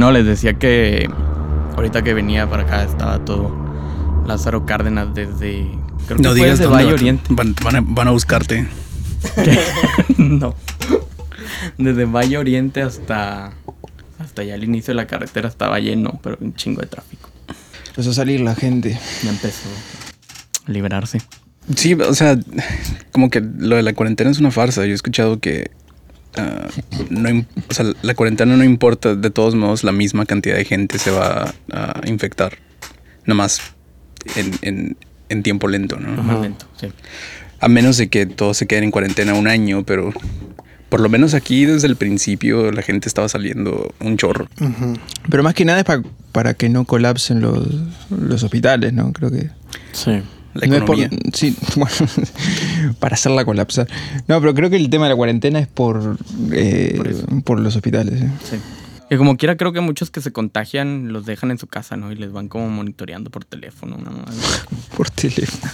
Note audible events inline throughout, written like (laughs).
No, les decía que ahorita que venía para acá estaba todo Lázaro Cárdenas desde. Creo que No digas desde dónde, Valle. Oriente. Van, van a, van a buscarte. (laughs) no. Desde Valle Oriente hasta. Hasta ya el inicio de la carretera estaba lleno, pero un chingo de tráfico. Empezó a salir la gente. Ya empezó a liberarse. Sí, o sea, como que lo de la cuarentena es una farsa. Yo he escuchado que ah, no, im- o sea, la cuarentena no importa, de todos modos la misma cantidad de gente se va a infectar. Nomás en, en, en tiempo lento, ¿no? Más lento, sí. A menos de que todos se queden en cuarentena un año, pero por lo menos aquí desde el principio la gente estaba saliendo un chorro. Pero más que nada es pa- para que no colapsen los, los hospitales, ¿no? Creo que... Sí. La no es por- sí, (laughs) bueno, para hacerla colapsar. No, pero creo que el tema de la cuarentena es por, eh, Por los hospitales. ¿eh? Sí. Que como quiera, creo que muchos que se contagian los dejan en su casa, ¿no? Y les van como monitoreando por teléfono. Una mamada. (laughs) Por teléfono.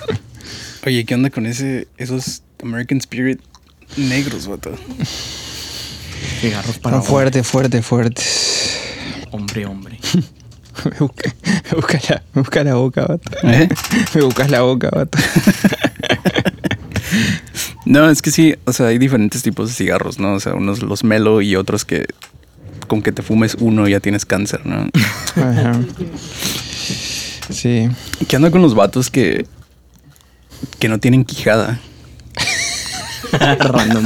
Oye, ¿qué onda con ese, esos American Spirit negros, vato? Cigarros para Son fuertes, fuertes, fuertes. hombre, hombre. (laughs) (laughs) Me busca, la, busca la boca, vato. ¿Eh? (laughs) Me buscas la boca, vato. (laughs) No, es que sí, o sea, hay diferentes tipos de cigarros, ¿no? O sea, unos los melo y otros que con que te fumes uno ya tienes cáncer, ¿no? Ajá. Sí. ¿Qué onda con los vatos que, que no tienen quijada? Random.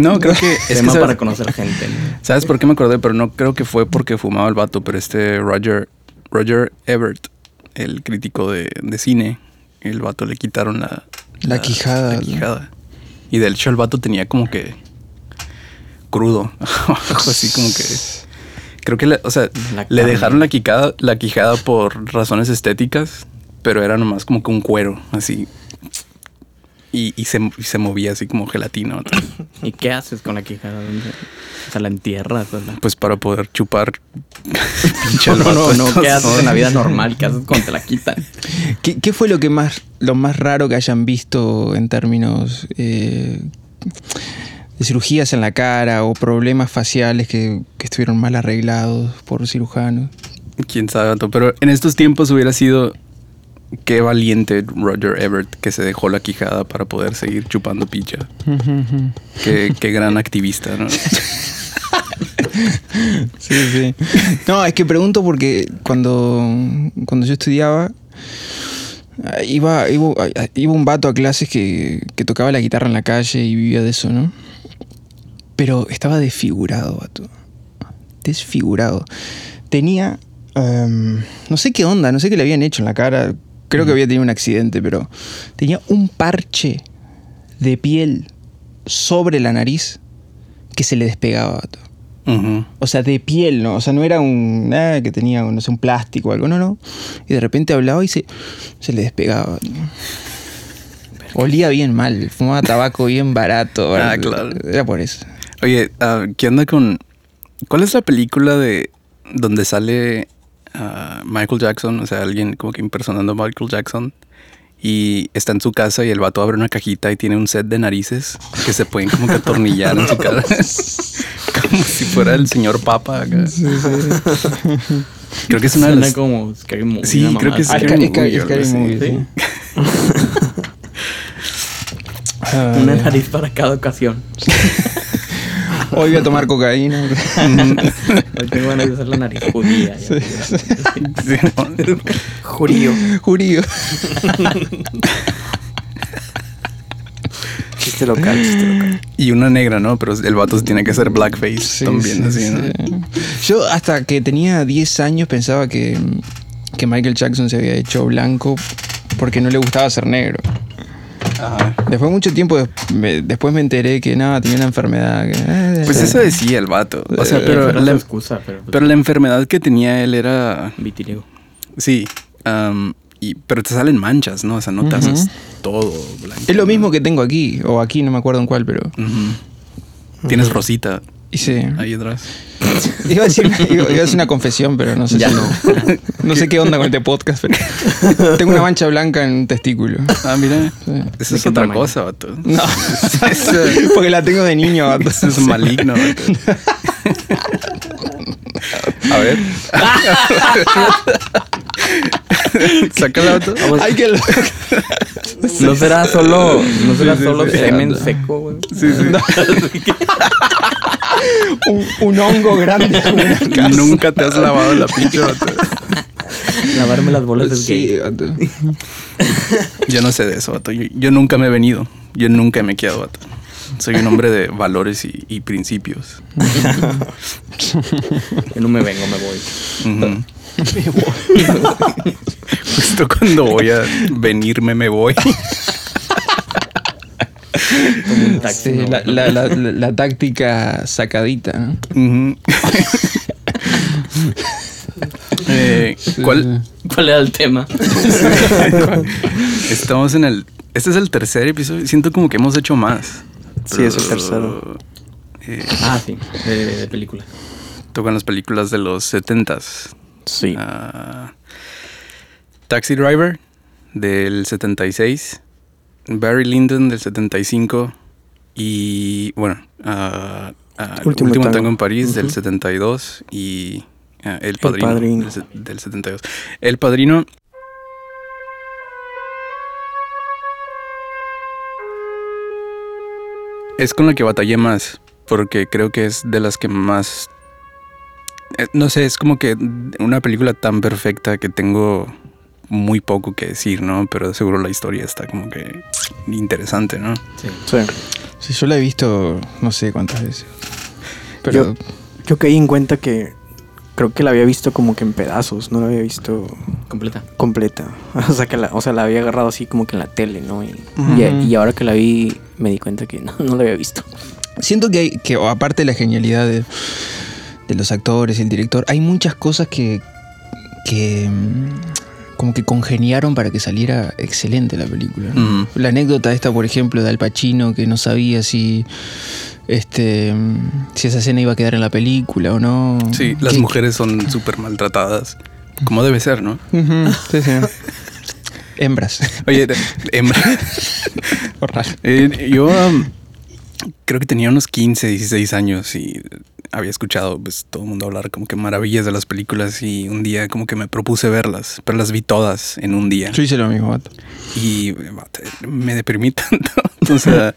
No, (laughs) creo que es que, para conocer gente. ¿no? ¿Sabes por qué me acordé? Pero no creo que fue porque fumaba el vato, pero este Roger, Roger Ebert, el crítico de, de cine, el vato le quitaron la, La quijada, la ¿no? quijada. Y de hecho el vato tenía como que crudo, (laughs) así como que... Creo que, le, o sea, La le dejaron la quijada, la quijada por razones estéticas, pero era nomás como que un cuero, así. Y, y se, y se movía así como gelatina. ¿no? (laughs) ¿Y qué haces con la quijada? O sea, la entierras. o la- Pues para poder chupar. (laughs) pinche No, no, vato, no. ¿Qué haces en la vida (laughs) normal? ¿Qué haces cuando te la quitan? ¿Qué, qué fue lo que más, lo más raro que hayan visto en términos eh, de cirugías en la cara o problemas faciales que, que estuvieron mal arreglados por cirujanos? Quién sabe, pero en estos tiempos hubiera sido. Qué valiente Roger Ebert que se dejó la quijada para poder seguir chupando picha. (laughs) Qué, qué gran activista, ¿no? (laughs) Sí, sí. No, es que pregunto porque cuando, cuando yo estudiaba, iba, iba, iba un vato a clases que, que tocaba la guitarra en la calle y vivía de eso, ¿no? Pero estaba desfigurado, vato. Desfigurado. Tenía. em, no sé qué onda, no sé qué le habían hecho en la cara. Creo que había tenido un accidente, pero tenía un parche de piel sobre la nariz que se le despegaba. O sea, de piel, ¿no? O sea, no era un. Nada que tenía, no sé, un plástico o algo, no, no. Y de repente hablaba y se, se le despegaba. Olía bien mal, fumaba tabaco bien barato. (laughs) Ah, claro. Era por eso. Oye, ah, ¿qué onda con. ¿Cuál es la película de. donde sale Michael Jackson? O sea, alguien como que impersonando a Michael Jackson. Y está en su casa y el vato abre una cajita y tiene un set de narices que se pueden como que atornillar en su (laughs) cara. (laughs) como si fuera el señor Papa. acá. Creo que es una de Suena las. como Scary Movie, Sí, creo que es Scary Movie, Scary algo así. Movie, Sí. (laughs) Una nariz para cada ocasión. Hoy voy a tomar cocaína. (laughs) Hoy tengo ganas de hacer la nariz judía. ya. Sí, ¿no? Judío. Jurío. Chiste local, chiste local. Y una negra, ¿no? Pero el vato se tiene que hacer blackface Sí, también, sí, así, ¿no? sí. Yo hasta que tenía 10 años pensaba que, que Michael Jackson se había hecho blanco porque no le gustaba ser negro. Ajá. Después de mucho tiempo, me- después me enteré que nada, tenía una enfermedad. que- eh, Pues eso decía el vato. O sea, pero Era la, excusa, pero, pues, pero la enfermedad que tenía él era. vitiligo. Sí. y, pero te salen manchas, ¿no? O sea, no te haces todo blanco. Es lo mismo que tengo aquí, o aquí, no me acuerdo en cuál, pero. Tienes rosita Y sí. ahí atrás. (laughs) Iba a, decir, iba, iba a decir una confesión, pero no sé Ya si- no. (laughs) no sé qué onda con este podcast, pero. (laughs) Tengo una mancha blanca en un testículo. Ah, mira. Sí. Eso ¿De es otra tamaño? cosa, vato. No. Eso, Porque la tengo de niño, vato. eso es maligno, vato. A ver. Saca la auto. Ay, que No será solo, no será sí, solo sí. semen seco, güey. Sí, sí. Un, un hongo grande. (laughs) Nunca te has lavado la pinche vato. Lavarme las bolas es Sí, gay. Yo no sé de eso, vato. Yo, yo nunca me he venido. Yo nunca me he quedado, vato. Soy un hombre de valores y, y principios. Yo no me vengo, me voy. Ujú. (laughs) Justo cuando voy a venirme, me voy. Como un taxi. Sí, ¿no? la, la, la, la- la táctica sacadita. (laughs) Eh, ¿Cuál? ¿Cuál era el tema? (laughs) Estamos en el. Este es el tercer episodio. Siento como que hemos hecho más. Sí, es el tercero. Eh, Ah, sí, de, de películas. tocan las películas de los 70s. Sí. Ah, Taxi Driver del 76. Barry Lyndon del 75. Y bueno, ah, Último Último, Tango. Tango en París del Ujú. 72. Y ah, El Padrino, Padrino. Del, del 72. El Padrino. Es con la que batallé más, porque creo que es de las que más... eh, No sé, es como que una película tan perfecta que tengo muy poco que decir, ¿no? Pero seguro la historia está como que interesante, ¿no? Sí. Sí. Sí, yo la he visto no sé cuántas veces. Pero Yo caí en cuenta que creo que la había visto como que en pedazos, no la había visto Completa. completa. (laughs) O sea, que la, o sea, la había agarrado así como que en la tele, ¿no? Y, y, y ahora que la vi me di cuenta que (laughs) no, no la había visto. siento que, hay, que o aparte de la genialidad de, de los actores y el director, hay muchas cosas que, que mm, como que congeniaron para que saliera excelente la película. La anécdota esta, por ejemplo, de Al Pacino, que no sabía si este si esa escena iba a quedar en la película o no. Sí, las mujeres son (laughs) súper maltratadas, como debe ser, ¿no? Sí, sí. (laughs) Hembras. Oye, Emma, (laughs) eh, yo um, creo que tenía unos 15, 16 años y había escuchado pues todo el mundo hablar como que maravillas de las películas y un día como que me propuse verlas, pero las vi todas en un día Yo hice lo mismo, vato. y me deprimí (laughs) tanto. o sea,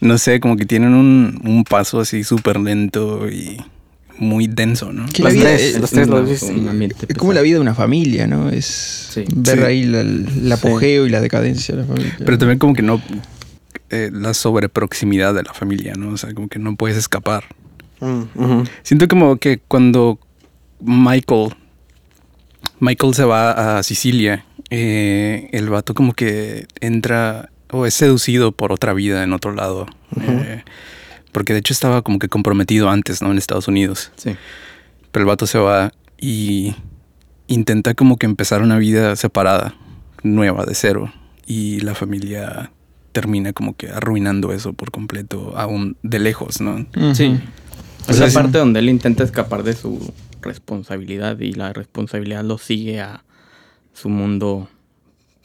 no sé, como que tienen un, un paso así súper lento y muy denso, ¿no? Las la vida tres, es- las tres un ambiente Es como la vida de una familia, ¿no? Es Sí. ver Sí. ahí la- el apogeo y la decadencia de la familia. Pero también como que no... eh, la sobreproximidad de la familia, ¿no? O sea, como que no puedes escapar. Mm. Siento como que cuando Michael, Michael se va a Sicilia, eh, el vato como que entra o es seducido por otra vida en otro lado. Eh, porque de hecho estaba como que comprometido antes, ¿no? En Estados Unidos. Sí. Pero el vato se va y intenta como que empezar una vida separada, nueva, de cero. Y la familia termina como que arruinando eso por completo, aún de lejos, ¿no? Sí. O Es sea, la sí. parte donde él intenta escapar de su responsabilidad y la responsabilidad lo sigue a su mundo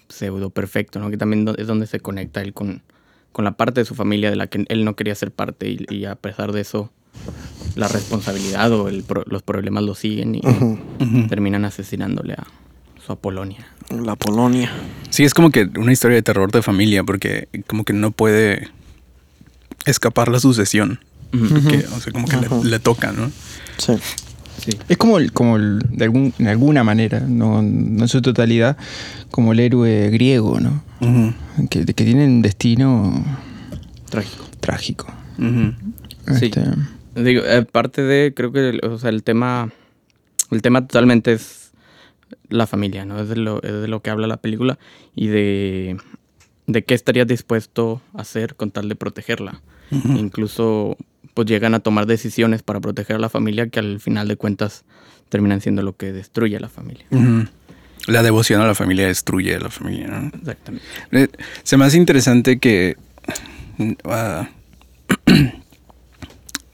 pseudo perfecto, ¿no? Que también es donde se conecta él con, con la parte de su familia de la que él no quería ser parte y, y a pesar de eso la responsabilidad o el pro- los problemas lo siguen y terminan asesinándole a su Apolonia. La Polonia. Sí, es como que una historia de terror de familia, porque como que no puede escapar la sucesión. O sea, como que le, toca, ¿no? Sí. Sí. Es como, el- como el- de algún, en alguna manera, no, no en su totalidad, como el héroe griego, ¿no? Que, que tiene un destino Trágico. trágico. ujú. Sí. Este, Digo, aparte de, creo que, o sea, el tema, el tema totalmente es la familia, ¿no? Es de lo, es de lo que habla la película y de, de qué estarías dispuesto a hacer con tal de protegerla. Incluso, pues llegan a tomar decisiones para proteger a la familia que al final de cuentas terminan siendo lo que destruye a la familia. La devoción a la familia destruye a la familia, ¿no? Exactamente. Se me hace interesante que (clears throat)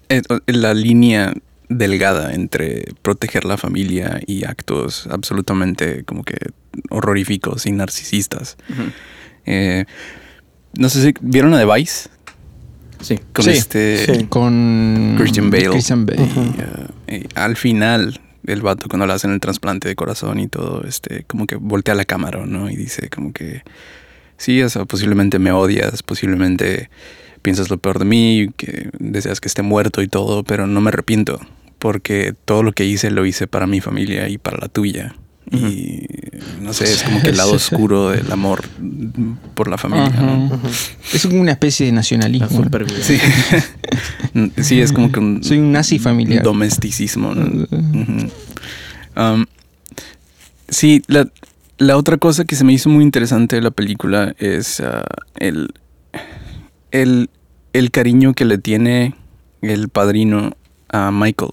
eh, la línea delgada entre proteger la familia y actos absolutamente como que horroríficos y narcisistas. Eh, no sé si vieron a The Vice Sí. con Sí, este sí. con Christian Bale. Christian Bale. Y, uh, y al final el vato cuando le hacen el trasplante de corazón y todo, este, como que voltea la cámara, ¿no? Y dice como que, sí, o sea, posiblemente me odias, posiblemente piensas lo peor de mí, que deseas que esté muerto y todo, pero no me arrepiento, porque todo lo que hice lo hice para mi familia y para la tuya. Y no sé, es como que el lado (laughs) oscuro del amor por la familia. ¿no? Es como una especie de nacionalismo. Sí. (laughs) sí, es como que un, Soy un nazi familiar. domesticismo. Um, sí, la, la otra cosa que se me hizo muy interesante de la película es ah, el, el, el cariño que le tiene el padrino a Michael.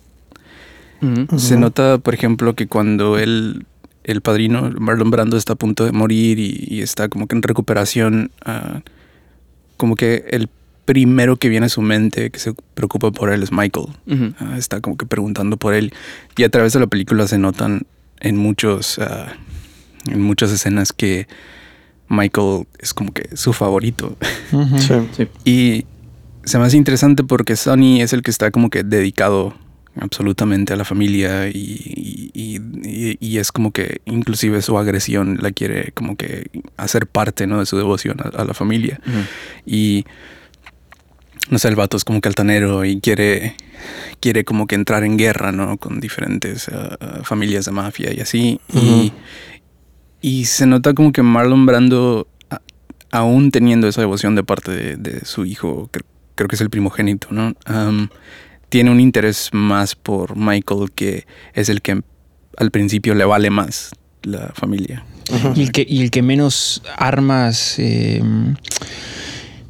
Se nota, por ejemplo, que cuando él, el padrino, Marlon Brando, está a punto de morir y, y está como que en recuperación, ah, como que el primero que viene a su mente que se preocupa por él es Michael. Ah, está como que preguntando por él. Y a través de la película se notan en muchos, ah, en muchas escenas que Michael es como que su favorito. Ujú. Sí. Sí. (laughs) Y se me hace interesante porque Sonny es el que está como que dedicado absolutamente a la familia y, y- y- y es como que inclusive su agresión la quiere como que hacer parte ¿no? de su devoción a, a la familia. Y no sé, el vato es como que altanero y quiere, quiere como que entrar en guerra, ¿no? Con diferentes ah, familias de mafia y así. y, y se nota como que Marlon Brando, a- aún teniendo esa devoción de parte de, de su hijo, cre- creo que es el primogénito, ¿no? Tiene un interés más por Michael que es el que al principio le vale más la familia. Y el que, y el que menos armas eh,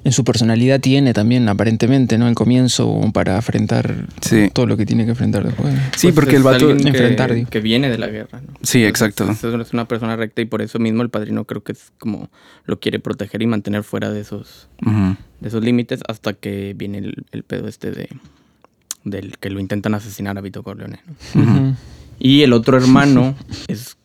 en su personalidad tiene también, aparentemente, ¿no? El comienzo para enfrentar Sí. todo lo que tiene que enfrentar después. Sí, Pues porque es el vato... que, enfrentar, digo. que viene de la guerra, ¿no? Sí, Entonces, exacto. Es, es una persona recta y por eso mismo el padrino creo que es como lo quiere proteger y mantener fuera de esos, de esos límites hasta que viene el, el pedo este de del que lo intentan asesinar a Vito Corleone. Y el otro (laughs) hermano es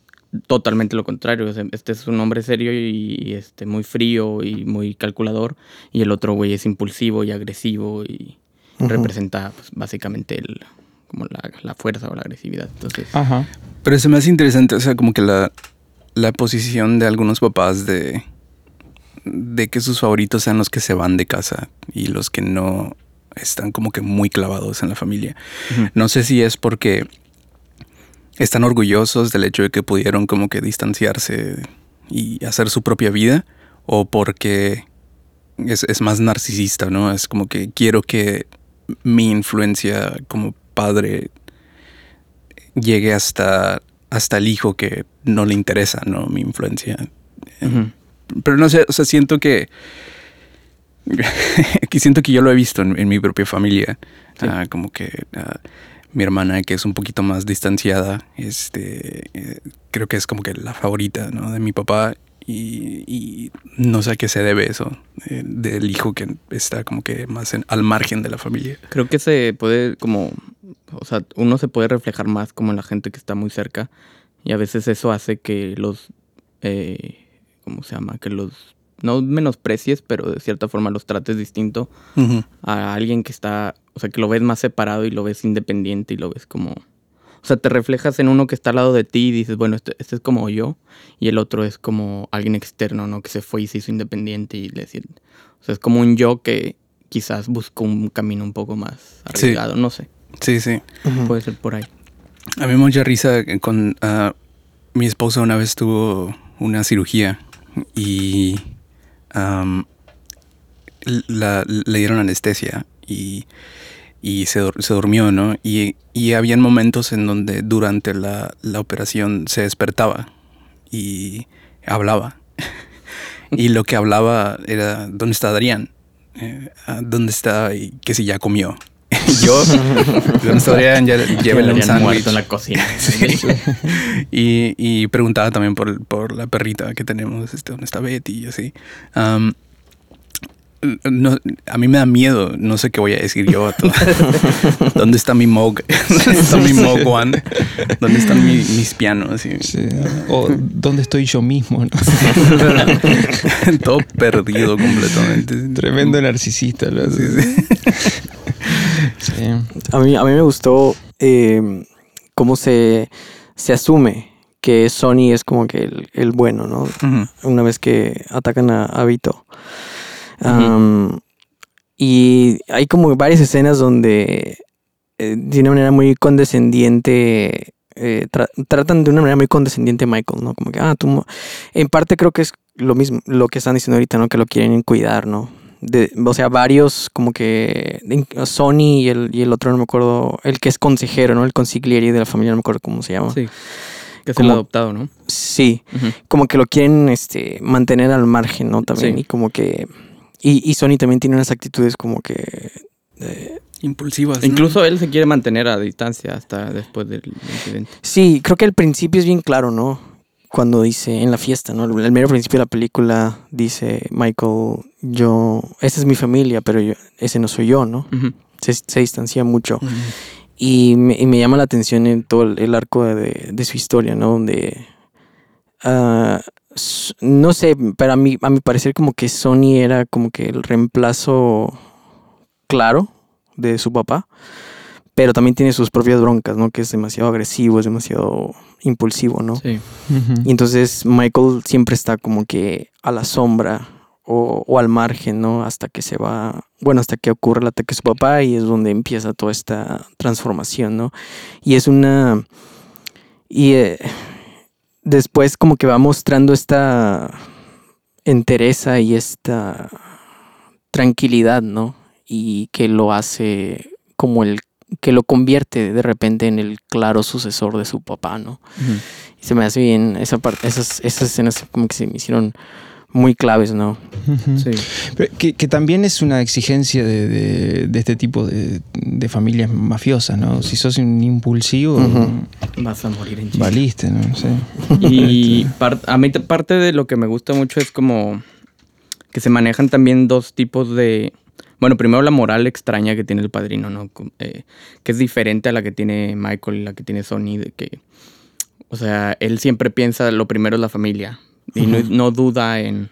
totalmente lo contrario. Este es un hombre serio y, este, muy frío y muy calculador. Y el otro güey es impulsivo y agresivo y representa pues, básicamente el, como la, la fuerza o la agresividad. Entonces, Ajá. Pero se me hace interesante, o sea, como que la, la posición de algunos papás de, de que sus favoritos sean los que se van de casa y los que no están como que muy clavados en la familia. No sé si es porque están orgullosos del hecho de que pudieron como que distanciarse y hacer su propia vida o porque es, es más narcisista, ¿no? Es como que quiero que mi influencia como padre llegue hasta, hasta el hijo que no le interesa, ¿no? Mi influencia. Pero no sé, o sea, siento que... (laughs) que siento que yo lo he visto en, en mi propia familia. Sí. Ah, como que ah, mi hermana, que es un poquito más distanciada, este, eh, creo que es como que la favorita ¿no? de mi papá. Y, y no sé a qué se debe eso, eh, del hijo que está como que más en- al margen de la familia. Creo que se puede como, o sea, uno se puede reflejar más como en la gente que está muy cerca y a veces eso hace que los, eh, ¿cómo se llama? Que los, no menosprecies, pero de cierta forma los trates distinto a alguien que está, o sea, que lo ves más separado y lo ves independiente y lo ves como, o sea, te reflejas en uno que está al lado de ti y dices, bueno, este, este es como yo y el otro es como alguien externo, ¿no? Que se fue y se hizo independiente y le decir, o sea, es como un yo que quizás buscó un camino un poco más Sí. arriesgado, no sé, Sí, sí. Puede ser por ahí. A mí me mucha risa con ah, mi esposa una vez tuvo una cirugía y le dieron anestesia y, y se, se durmió, ¿no? Y, y habían momentos en donde durante la, la operación se despertaba y hablaba. (laughs) y lo que hablaba era, ¿dónde está Adrián? Eh, ¿Dónde está? Y que si ya comió. (laughs) Yo, ¿dónde está Adrián? Ya (laughs) llévenle un sándwich. en la cocina. (laughs) Y, y preguntaba también por, por la perrita que tenemos, este, ¿dónde está Betty? Y así. Am, no, a mí me da miedo, no sé qué voy a decir yo. a todo. (laughs) ¿Dónde está mi Moog? (laughs) ¿Dónde está mi Moog One? ¿Dónde están mi- mis pianos? Y- Sí. O ¿dónde estoy yo mismo? no? (laughs) Todo perdido completamente. Tremendo narcisista. lo hace. Sí. A mí, a mí me gustó eh, cómo se, se asume que Sony es como que el, el bueno, ¿no? Una vez que atacan a, a Vito. Y hay como varias escenas donde eh, de una manera muy condescendiente eh, tra- tratan de una manera muy condescendiente a Michael, ¿no? Como que, ah, tú... mo-". En parte creo que es lo mismo, lo que están diciendo ahorita, ¿no? Que lo quieren cuidar, ¿no? De, o sea, varios como que Sony y el, y el otro, no me acuerdo, el que es consejero, ¿no? El consigliere de la familia, no me acuerdo cómo se llama. Sí. Que es Como- el adoptado, ¿no? Sí, como que lo quieren este, mantener al margen, ¿no? También, Sí. y como que... Y, y Sony también tiene unas actitudes como que... eh, Impulsivas. ¿no? Incluso él se quiere mantener a distancia hasta después del incidente. Sí, creo que el principio es bien claro, ¿no? Cuando dice en la fiesta, ¿no? El, mero principio de la película dice Michael, yo, esa es mi familia, pero yo, ese no soy yo, ¿no? Se, se distancia mucho. Y me, y me llama la atención en todo el, el arco de, su historia, ¿no? Donde, ah, s- no sé, pero a mí, a mi parecer como que Sony era como que el reemplazo claro de su papá, pero también tiene sus propias broncas, ¿no? Que es demasiado agresivo, es demasiado impulsivo, ¿no? Sí. Y entonces Michael siempre está como que a la sombra o, o al margen, ¿no? Hasta que se va, bueno, hasta que ocurre el ataque a su papá y es donde empieza toda esta transformación, ¿no? Y es una... Y eh, después como que va mostrando esta entereza y esta tranquilidad, ¿no? Y que lo hace como el que lo convierte de repente en el claro sucesor de su papá, ¿no? Y se me hace bien esa parte, esas, esas escenas como que se me hicieron muy claves, ¿no? Ujú. Sí. Pero que, que también es una exigencia de, de- de este tipo de, de familias mafiosas, ¿no? Si sos un impulsivo. Vas a morir en Chile. valiste, ¿no? Sí. Y (laughs) par- a mí te- parte de lo que me gusta mucho es como que se manejan también dos tipos de... Bueno, primero la moral extraña que tiene el padrino, ¿no? Eh, que es diferente a la que tiene Michael y la que tiene Sony, de que... O sea, él siempre piensa lo primero es la familia y no, no duda en...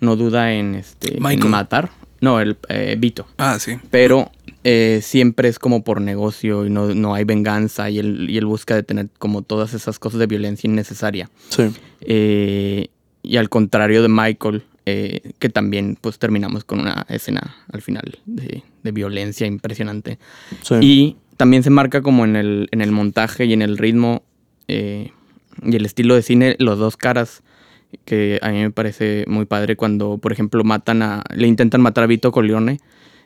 No duda en, este, en matar. No, el eh, Vito. Ah, sí. Pero eh, siempre es como por negocio y no, no hay venganza y él, y él busca detener como todas esas cosas de violencia innecesaria. Sí. Eh, y al contrario de Michael, eh, que también pues terminamos con una escena al final de, de violencia impresionante. Sí. Y también se marca como en el, en el montaje y en el ritmo eh, y el estilo de cine, los dos caras, que a mí me parece muy padre cuando, por ejemplo, matan a, le intentan matar a Vito Corleone.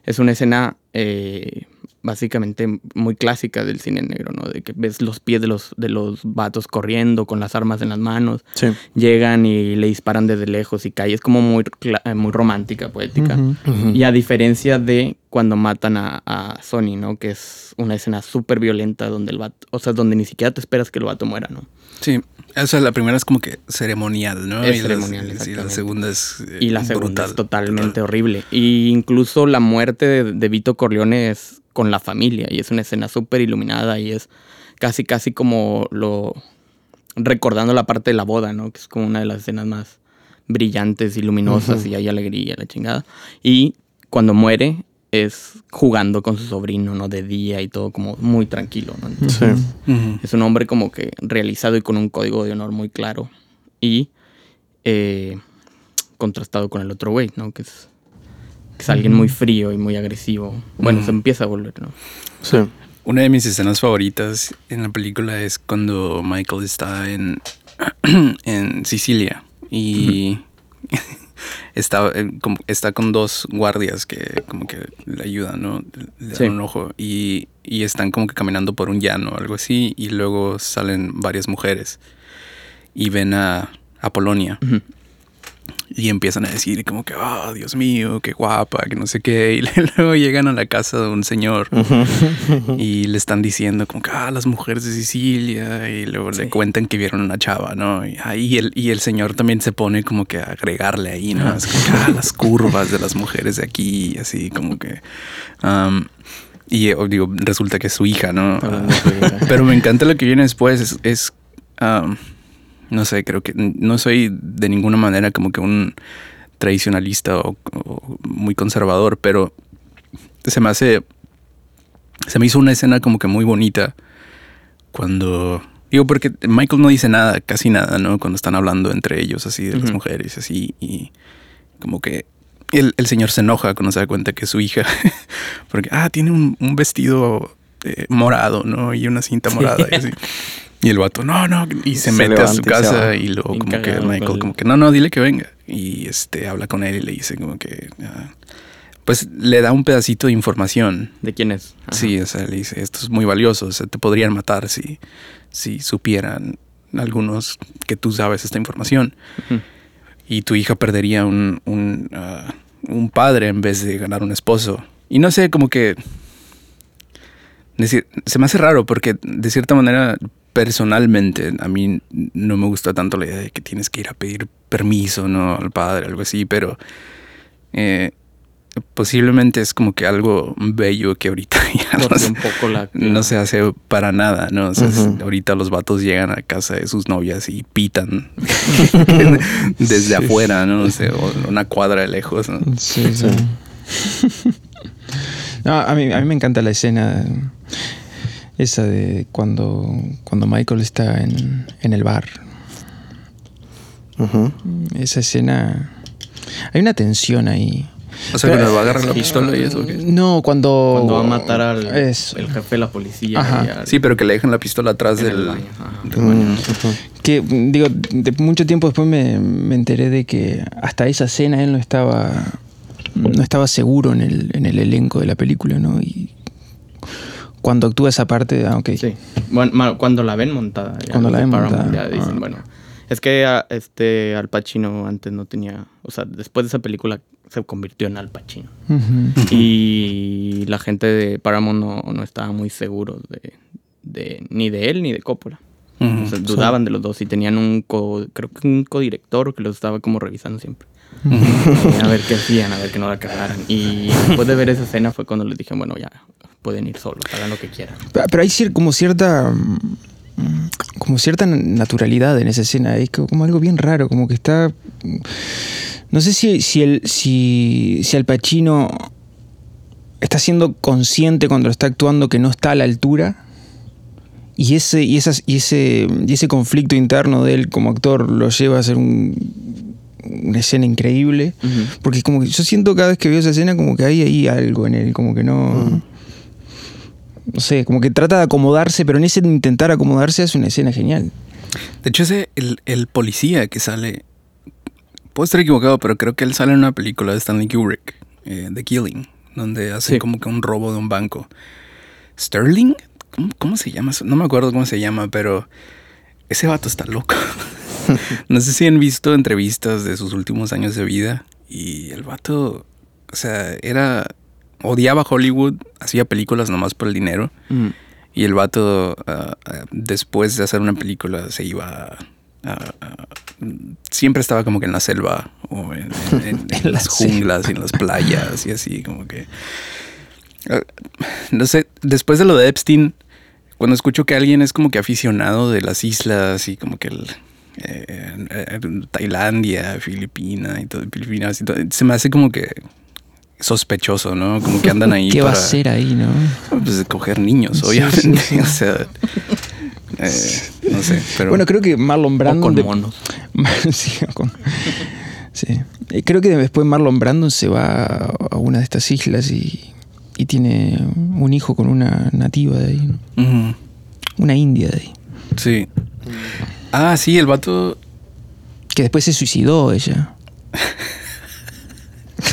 Es una escena eh, básicamente muy clásica del cine negro, ¿no? De que ves los pies de los, de los vatos corriendo con las armas en las manos, Sí. llegan y le disparan desde lejos y cae. Es como muy, cla- eh, muy romántica, poética. Y a diferencia de cuando matan a, a Sony, ¿no? Que es una escena súper violenta donde el vato, o sea, donde ni siquiera te esperas que el vato muera, ¿no? Sí. O sea, la primera es como que ceremonial, ¿no? Es Y la- ceremonial, sí, la segunda es. eh, Y la segunda brutal. es totalmente horrible. Y incluso la muerte de, de Vito Corleone es con la familia y es una escena súper iluminada y es casi, casi como lo... recordando la parte de la boda, ¿no? Que es como una de las escenas más brillantes y luminosas y hay alegría, la chingada. Y cuando muere es jugando con su sobrino, ¿no? De día y todo como muy tranquilo, ¿no? Sí. Es un hombre como que realizado y con un código de honor muy claro. Y eh, contrastado con el otro güey, ¿no? Que es, que es alguien muy frío y muy agresivo. Bueno, se empieza a volver, ¿no? Sí. Una de mis escenas favoritas en la película es cuando Michael está en, (clears throat) en Sicilia y (laughs) está, eh, como- está con dos guardias que como que le ayudan, ¿no? Le dan Sí. un ojo y, y están como que caminando por un llano o algo así y luego salen varias mujeres y ven a, a Polonia. Y empiezan a decir como que, oh, Dios mío, qué guapa, que no sé qué. (laughs) Y luego llegan a la casa de un señor y le están diciendo como que, ah, las mujeres de Sicilia. Y luego le cuentan que vieron una chava, ¿no? Y, ah, y el, y el señor también se pone como que a agregarle ahí, ¿no? Es como que, ah, las curvas de las mujeres de aquí, así como que... um, y eh, digo, resulta que es su hija, ¿no? Su (laughs) hija. Pero me encanta lo que viene después. Es, es, um, no sé, creo que no soy de ninguna manera como que un tradicionalista o, o muy conservador, pero se me hace, se me hizo una escena como que muy bonita cuando... Digo, porque Michael no dice nada, casi nada, ¿no? Cuando están hablando entre ellos, así, de las mujeres, así, y como que el, el señor se enoja cuando se da cuenta que es su hija, (laughs) porque, ah, tiene un, un vestido eh, morado, ¿no? Y una cinta morada, y así. (laughs) Y el vato, no, no, y se, Se mete a su casa y luego como que Michael, el- como que, no, no, dile que venga. Y este, habla con él y le dice como que, ah, pues le da un pedacito de información ¿De quién es? Ajá. Sí, o sea, le dice, esto es muy valioso, o sea, te podrían matar si, si supieran algunos que tú sabes esta información. Y tu hija perdería un, un, ah, un padre en vez de ganar un esposo. Y no sé, como que... Decir, se me hace raro porque de cierta manera, personalmente, a mí no me gusta tanto la idea de que tienes que ir a pedir permiso, ¿no? Al padre, algo así, pero... eh, posiblemente es como que algo bello que ahorita (laughs) ya no, se- un poco la... (laughs) no se hace para nada, ¿no? O sea, es- Ujú. ahorita los vatos llegan a casa de sus novias y pitan (laughs) desde afuera, ¿no? O sea, o una cuadra de lejos, ¿no? Sí, sí. No, a, mí, a mí me encanta la escena esa de cuando, cuando Michael está en, en el bar. Ujú. Esa escena... Hay una tensión ahí. O sea, Pero- cuando va a agarrar la pistola y eso, ¿o qué? No, cuando... Cuando va a matar al Eso. el jefe de la policía. Al- Sí, pero que le dejan la pistola atrás del... baño, ajá. del baño. Mm. Que, digo, de mucho tiempo después me, me enteré de que hasta esa escena él no estaba no estaba seguro en el, en el elenco de la película, ¿no? Y cuando actúa esa parte, ah, ok. Sí. Bueno, cuando la ven montada. ya Cuando la ven Paramount montada, Ya dicen, ah. bueno. Es que ah, este Al Pacino antes no tenía. O sea, después de esa película se convirtió en Al Pacino. Y la gente de Paramount no, no estaba muy seguro de, de- ni de él ni de Coppola. O sea, dudaban de los dos y tenían un co, creo que un codirector que los estaba como revisando siempre. Eh, a ver qué hacían, a ver que no la cagaran. Y después de ver esa escena fue cuando les dije, bueno, ya pueden ir solos, hagan lo que quieran. Pero pero hay como cierta mm, como cierta naturalidad en esa escena, es co- como algo bien raro, como que está no sé si si el si si Al Pacino está siendo consciente cuando está actuando que no está a la altura y ese y esas y ese y ese conflicto interno de él como actor lo lleva a hacer un- una escena increíble porque como que yo siento cada vez que veo esa escena como que hay ahí algo en él como que no no sé, como que trata de acomodarse, pero en ese intentar acomodarse hace una escena genial. De hecho, ese, el, el policía que sale... Puedo estar equivocado, pero creo que él sale en una película de Stanley Kubrick, eh, The Killing, donde hace Sí. como que un robo de un banco. ¿Sterling? ¿Cómo, cómo se llama? No me acuerdo cómo se llama, pero ese vato está loco. (laughs) (laughs) no sé si han visto entrevistas de sus últimos años de vida y el vato, o sea, era... Odiaba Hollywood, hacía películas nomás por el dinero. Mm. Y el vato, ah, ah, después de hacer una película, se iba. a- siempre estaba como que en la selva o en, en- en- (laughs) en En la las junglas y en las playas y así, como que. ah, no sé, después de lo de Epstein, cuando escucho que alguien es como que aficionado de las islas y como que el. Eh, eh, Tailandia, Filipinas y todo, Filipinas y todo, se me hace como que sospechoso, ¿no? Como que andan ahí (laughs) ¿Qué va a para- hacer ahí, no? pues coger niños, obviamente. sí, sí. (laughs) O sea, eh, no sé, pero Bueno, creo que Marlon O Brandon... con de- monos. (laughs) sí, o con- sí. Eh, Creo que después Marlon Brandon se va a una de estas islas y, y tiene un hijo con una nativa de ahí, ¿no? Una india de ahí. sí. Ah, sí, el vato. Que después se suicidó ella.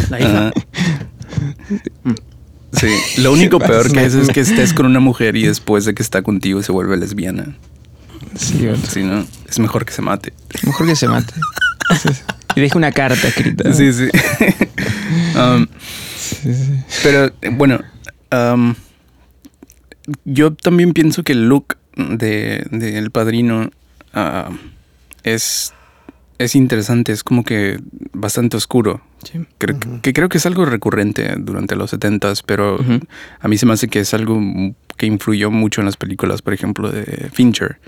La hija. Sí, lo único peor que es es que estés con una mujer y después de que está contigo se vuelve lesbiana. Sí, otro. Sí, ¿no? Es mejor que se mate. Mejor que se mate. (laughs) Sí, sí. Y deja una carta escrita. Sí, sí. (laughs) Um, Pero eh, bueno, um, yo también pienso que el look de, de El Padrino ah, es, es interesante, es como que bastante oscuro. Sí. Cre- Que creo que es algo recurrente durante los 70s, pero a mí se me hace que es algo que influyó mucho en las películas, por ejemplo, de Fincher,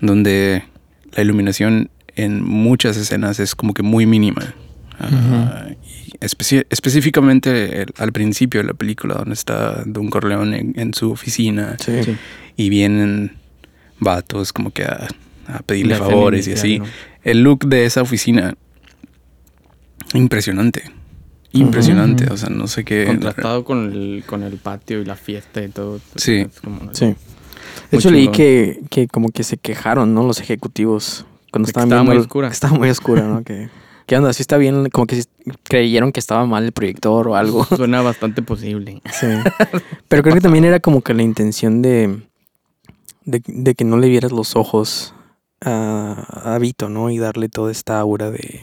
donde la iluminación en muchas escenas es como que muy mínima. Ah, y específicamente el- al principio de la película, donde está Don Corleone en, en su oficina. Sí. y vienen vatos como que a, a pedirle favores y así. ¿no? El look de esa oficina, impresionante. Impresionante, o sea, no sé qué. Contrastado con el, con el patio y la fiesta y todo. Sí. Es como- Sí. De hecho, leí que, que como que se quejaron, ¿no? Los ejecutivos. Cuando que estaban estaba viendo muy oscura. que estaba muy oscura, ¿no? (laughs) que, ¿Qué onda? ¿Sí está bien? Como que sí creyeron que estaba mal el proyector o algo. (laughs) Suena bastante posible. Sí. Pero creo que también era como que la intención de, de, de que no le vieras los ojos a, a Vito, ¿no? Y darle toda esta aura de,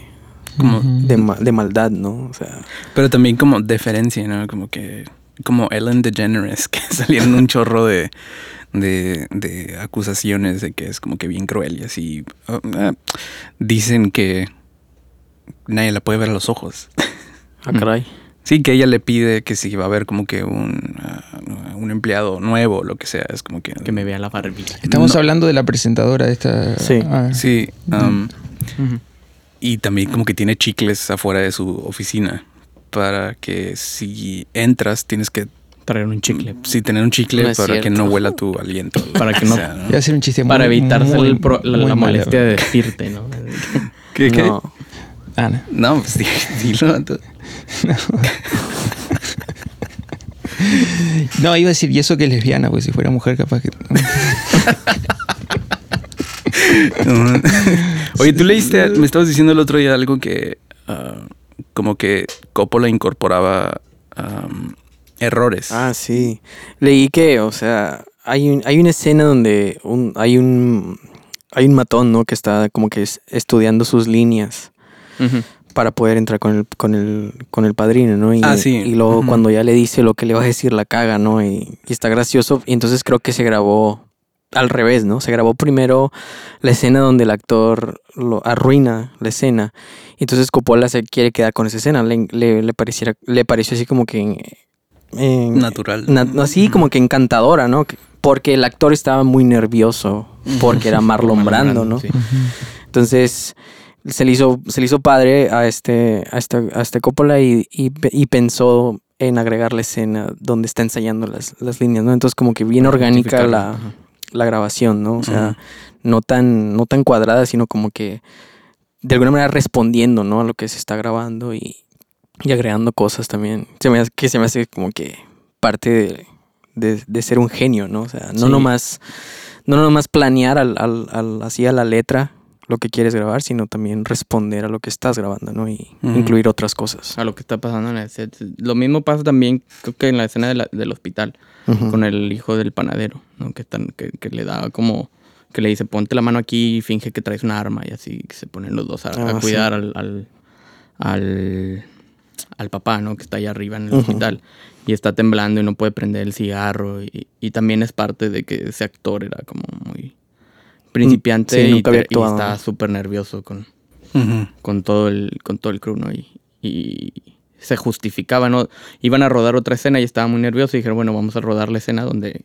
Como- de, ma- de maldad, ¿no? O sea, Pero también como deferencia, ¿no? Como que. Como Ellen DeGeneres, (laughs) que salieron un chorro de, de, de acusaciones de que es como que bien cruel y así. Ah, ah, dicen que nadie la puede ver a los ojos. ah, caray. Sí, que ella le pide que si va a haber como que un, ah, un empleado nuevo o lo que sea. Es como que. Que me vea la barbilla. Estamos No. hablando de la presentadora de esta. Sí. ah, Sí. um. Y también como que tiene chicles afuera de su oficina. Para que si entras tienes que Traer un chicle. sí tener un chicle No para que no huela tu aliento. Para que no- sea, un chiste Para muy- evitarse muy- el pro- la, la malo. molestia de decirte, ¿no? (laughs) ¿Qué, qué? No. Ah, no. No, pues di- (laughs) dilo. No, iba a decir, y eso que es lesbiana, pues si fuera mujer, capaz que. Oye, tú leíste, me estabas diciendo el otro día algo que ah, como que Coppola incorporaba errores. Ah, sí. Leí que, o sea, hay, un, hay una escena donde un, hay un hay un matón, ¿no? Que está como que es- estudiando sus líneas Ujú. Para poder entrar con el, con el, con el padrino, ¿no? Y, Ah, sí. y luego cuando ya le dice lo que le va a decir, la caga, ¿no? Y, y está gracioso. Y entonces creo que se grabó al revés, ¿no? Se grabó primero la escena donde el actor lo arruina la escena. Y entonces Coppola se quiere quedar con esa escena. Le, le, le pareciera, le pareció así como que... eh, Natural. na- así como que encantadora, ¿no? Que- Porque el actor estaba muy nervioso, porque era Marlon Brando, ¿no? Sí. Entonces se le hizo, se le hizo padre a este, a este, a este Coppola y, y, y pensó en agregar la escena donde está ensayando las, las líneas, ¿no? Entonces como que bien orgánica la, la grabación, ¿no? O sea, no tan, no tan cuadrada, sino como que de alguna manera respondiendo, ¿no? A lo que se está grabando y, y agregando cosas también. Se me hace, que se me hace como que parte de, de- de ser un genio, ¿no? O sea, no Sí. nomás, no nomás planear al, al, al- así a la letra lo que quieres grabar, sino también responder a lo que estás grabando, ¿no? Y incluir otras cosas. A lo que está pasando en el set. Lo mismo pasa también, creo que en la escena de la- del hospital, con el hijo del panadero, ¿no? Que, están, que, que le da como. Que le dice, ponte la mano aquí y finge que traes una arma y así que se ponen los dos a, a Ah, sí. cuidar al, al, al, al papá, ¿no? Que está allá arriba en el hospital y está temblando y no puede prender el cigarro. Y, y también es parte de que ese actor era como muy principiante Sí, y, te- ¿no? súper nervioso con, con todo el con todo el crew, ¿no? Y, y se justificaba, ¿no? Iban a rodar otra escena y estaba muy nervioso y dijeron, bueno, vamos a rodar la escena donde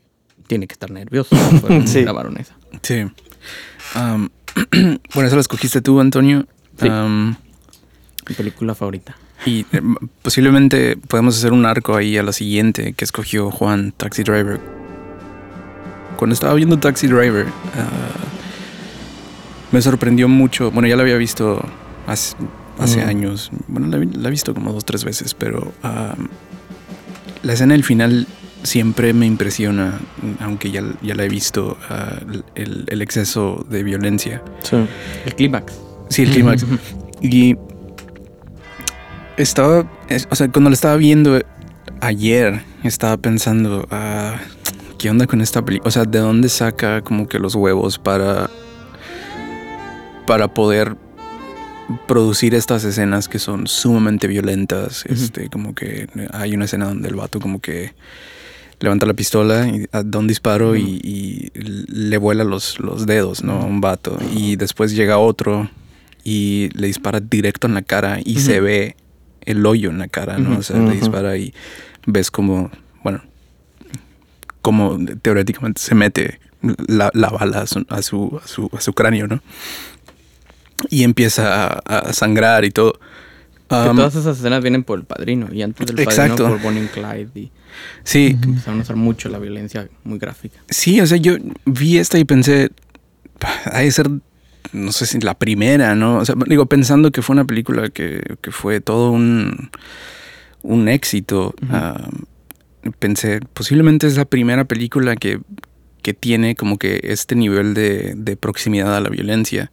tiene que estar nervioso. (laughs) Sí. grabaron esa. Sí. (clears throat) Bueno, eso lo escogiste tú, Antonio. Sí. Mi película favorita. y eh, posiblemente podemos hacer un arco ahí a la siguiente que escogió Juan, Taxi Driver. Cuando estaba viendo Taxi Driver, ah, me sorprendió mucho. Bueno, ya la había visto hace, hace Mm. años. Bueno, la, la he visto como dos, tres veces, pero la escena del final siempre me impresiona, aunque ya, ya la he visto, ah, el, el exceso de violencia. Sí. El clímax. Sí, el clímax. (laughs) y estaba, es- o sea, cuando lo estaba viendo ayer, estaba pensando, ah, ¿qué onda con esta película? O sea, ¿de dónde saca como que los huevos para, para poder producir estas escenas que son sumamente violentas? Este, como que hay una escena donde el vato como que levanta la pistola y ah, da un disparo y, y le vuela los, los dedos, ¿no? A un vato. Y después llega otro y le dispara directo en la cara y se ve el hoyo en la cara, ¿no? O sea, le dispara y ves como, bueno, como teóricamente se mete la, la bala a, su, a, su, a su cráneo, ¿no? Y empieza a, a sangrar y todo. Que todas esas escenas vienen por el padrino y antes del Exacto. padrino por Bonnie and Clyde y sí, empezaron a usar mucho la violencia muy gráfica. Sí, o sea, yo vi esta y pensé, ha de ser, no sé si la primera, ¿no? O sea, digo, pensando que fue una película que, que fue todo un, un éxito, pensé, posiblemente es la primera película que, que tiene como que este nivel de, de proximidad a la violencia.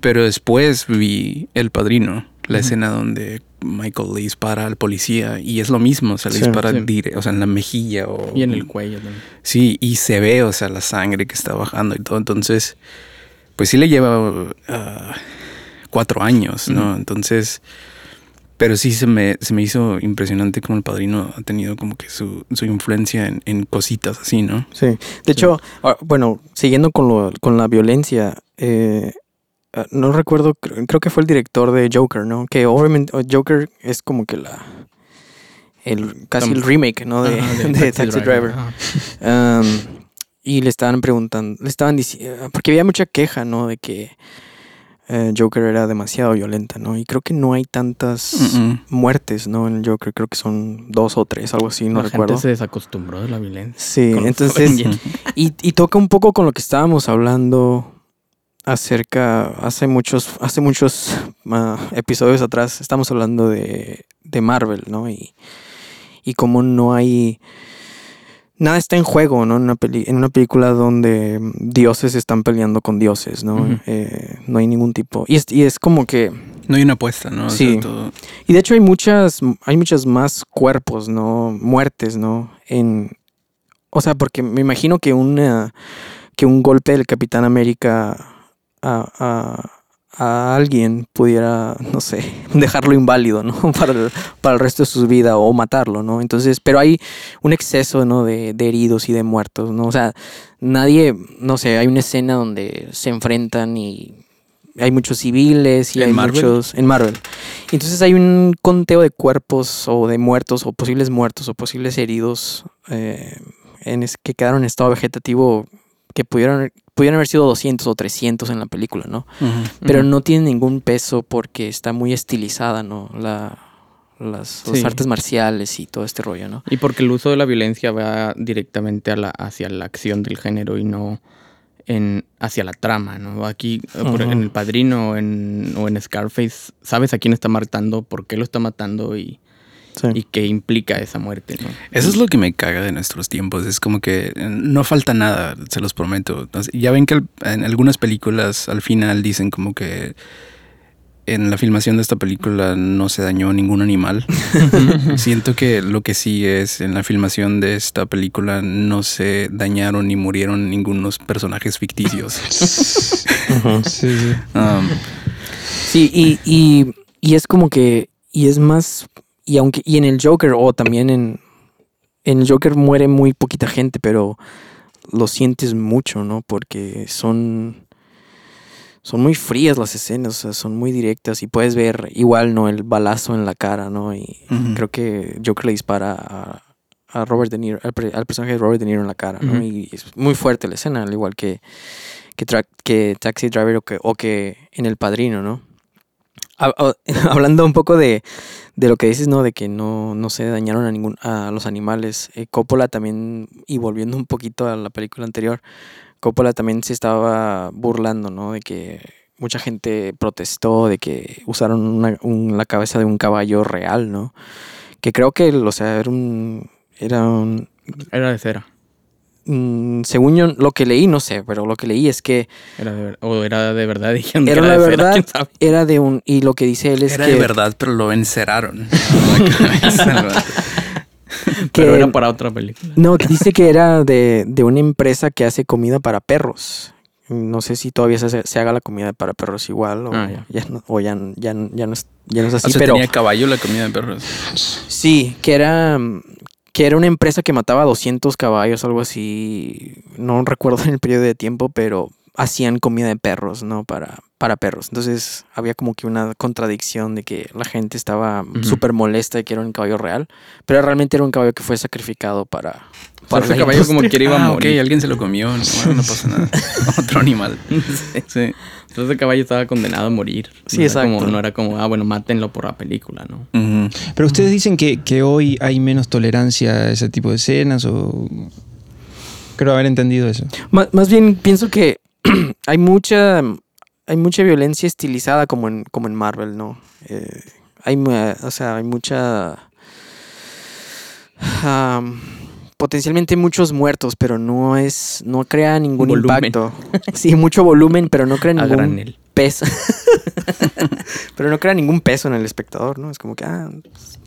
Pero después vi El Padrino, la escena donde Michael le dispara al policía y es lo mismo, o sea, le Sí, dispara sí. dire- o sea, en la mejilla o Y en el cuello también. Sí, y se ve, o sea, la sangre que está bajando y todo. Entonces, pues sí le lleva ah, cuatro años, ¿no? Entonces, pero sí se me, se me hizo impresionante como el padrino ha tenido como que su, su influencia en, en cositas así, ¿no? Sí. De hecho, ah, bueno, siguiendo con, lo, con la violencia, eh, ah, no recuerdo, cre- creo que fue el director de Joker, ¿no? Que obviamente Joker es como que la... El, casi el remake, ¿no? De, (laughs) de Taxi, Driver. Um, y le estaban preguntando, le estaban diciendo, porque había mucha queja, ¿no? De que eh, Joker era demasiado violenta, ¿no? Y creo que no hay tantas muertes, ¿no? En Joker creo que son dos o tres, algo así, no la recuerdo. gente se desacostumbró de la violencia. Sí, entonces, y, y toca un poco con lo que estábamos hablando acerca, hace muchos, hace muchos ah, episodios atrás, estamos hablando de, de Marvel, ¿no? Y, y cómo no hay, nada está en juego, ¿no? En una, peli- en una película donde dioses están peleando con dioses, ¿no? Eh, no hay ningún tipo. Y es, y es como que... No hay una apuesta, ¿no? O sea, Sí. todo- Y de hecho hay muchas, hay muchas más cuerpos, ¿no? Muertes, ¿no? En. O sea, porque me imagino que una. que un golpe del Capitán América a, a- a alguien pudiera, no sé, (laughs) dejarlo inválido, ¿no? (laughs) Para el, para el resto de su vida o matarlo, ¿no? Entonces, pero hay un exceso, ¿no? De, de heridos y de muertos, ¿no? O sea, nadie, no sé, hay una escena donde se enfrentan y hay muchos civiles y ¿En hay Marvel? muchos en Marvel. Entonces hay un conteo de cuerpos o de muertos o posibles muertos o posibles heridos eh, en es- que quedaron en estado vegetativo que pudieron, pudieron haber sido 200 o 300 en la película, ¿no? Pero no tiene ningún peso porque está muy estilizada, ¿no? La, las, artes marciales y todo este rollo, ¿no? Y porque el uso de la violencia va directamente a la, hacia la acción del género y no en, hacia la trama, ¿no? Aquí, por- en El Padrino en, o en Scarface, sabes a quién está matando, por qué lo está matando y, Sí. y qué implica esa muerte, ¿no? Eso es lo que me caga de nuestros tiempos. Es como que eh, no falta nada, se los prometo. Ya ven que en algunas películas al final dicen como que en la filmación de esta película no se dañó ningún animal. (laughs) Siento que lo que sí es en la filmación de esta película no se dañaron ni murieron ningunos personajes ficticios. (laughs) Sí, sí. Um, Sí, y, y, y es como que, y es más, y aunque, y en el Joker, o también en, en el Joker muere muy poquita gente, pero lo sientes mucho, ¿no? Porque son, son muy frías las escenas, o sea, son muy directas y puedes ver igual, ¿no? El balazo en la cara, ¿no? Y creo que Joker le dispara a, a Robert De Niro, al, per- al personaje de Robert De Niro en la cara, ¿no? Y es muy fuerte la escena, al igual que, que, tra- que Taxi Driver o que, o que en El Padrino, ¿no? Ha- ha- (laughs) Hablando un poco de, de lo que dices, ¿no? De que no, no se dañaron a ningún a los animales. eh, Coppola también, y volviendo un poquito a la película anterior, Coppola también se estaba burlando, ¿no? De que mucha gente protestó de que usaron una- un- la cabeza de un caballo real, ¿no? Que creo que, o sea, era un... Era un... Era de cera. Mm, según yo, lo que leí, no sé, pero lo que leí es que Era de o era de verdad, (laughs) dijeron era era la de cera, verdad, quién sabe. era de un... Y lo que dice él es era que... de verdad, pero lo enceraron. (laughs) (laughs) Pero era para otra película. No, que dice que era de, de una empresa que hace comida para perros. No sé si todavía se, hace- se haga la comida para perros igual o Ah, ya. no, o ya, ya, ya no es, ya no es O así, sea, pero tenía caballo la comida de perros. sí, que era que era una empresa que mataba 200 caballos, algo así. No recuerdo en (laughs) el periodo de tiempo, pero hacían comida de perros, ¿no? Para, para perros. Entonces había como que una contradicción de que la gente estaba Ujú. súper molesta de que era un caballo real, pero realmente era un caballo que fue sacrificado para... para ese la caballo como industria. quiere iba a Ah, ok, morir. alguien se lo comió. No, bueno, no pasa nada. (laughs) Otro animal. Sí. Entonces ese caballo estaba condenado a morir. Sí, no era exacto. Como, no era como, ah, bueno, mátenlo por la película, ¿no? Pero ustedes dicen que, que hoy hay menos tolerancia a ese tipo de escenas o... Creo haber entendido eso. Má- Más bien pienso que (clears throat) hay mucha hay mucha violencia estilizada como en como en Marvel, ¿no? Eh, hay o sea, hay mucha am, potencialmente muchos muertos, pero no es no crea ningún Volumen. impacto. (laughs) Sí, mucho volumen, pero no crea A ningún granel. peso. (laughs) pero no crea ningún peso en el espectador, ¿no? Es como que ah,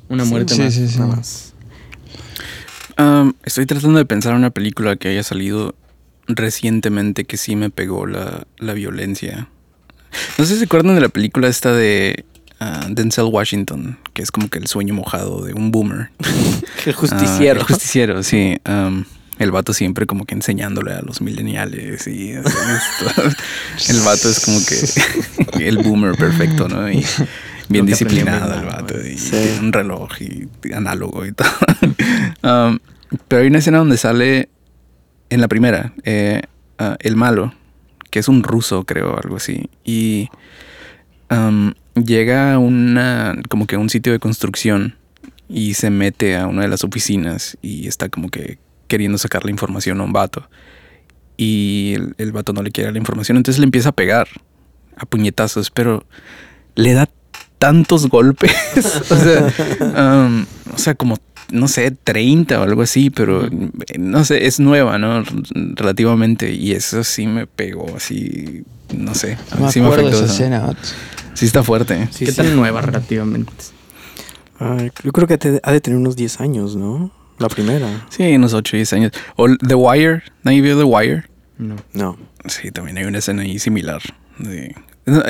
Una muerte sí, más. sí, sí. nada más. Um, estoy tratando de pensar en una película que haya salido recientemente que sí me pegó la, la violencia. No sé si se acuerdan de la película esta de ah, Denzel Washington, que es como que el sueño mojado de un boomer. (laughs) El justiciero. Ah, el justiciero, sí. Um, el vato siempre como que enseñándole a los millennials y esto. (laughs) El vato es como que (laughs) el boomer perfecto, ¿no? Y bien disciplinado el vato. Y Sí. tiene un reloj y análogo y todo. Um, pero hay una escena donde sale en la primera eh, ah, el malo, que es un ruso, creo, algo así. Y llega a una, como que a un sitio de construcción y se mete a una de las oficinas y está como que queriendo sacar la información a un vato. Y el, el vato no le quiere la información, entonces le empieza a pegar a puñetazos, pero le da tantos golpes. (laughs) o, sea, o sea, como, no sé, 30 o algo así, pero no sé, es nueva, ¿no? Relativamente. Y eso sí me pegó, así, no sé. a mí No me sí me acuerdo de afectó esa escena. Sí está fuerte. Sí, ¿Qué sí. tan nueva relativamente? Yo creo que te- ha de tener unos 10 años, ¿no? La primera. Sí, unos 8 o 10 años. O The Wire. ¿Nadie vio The Wire? No. No. Sí, también hay una escena ahí similar.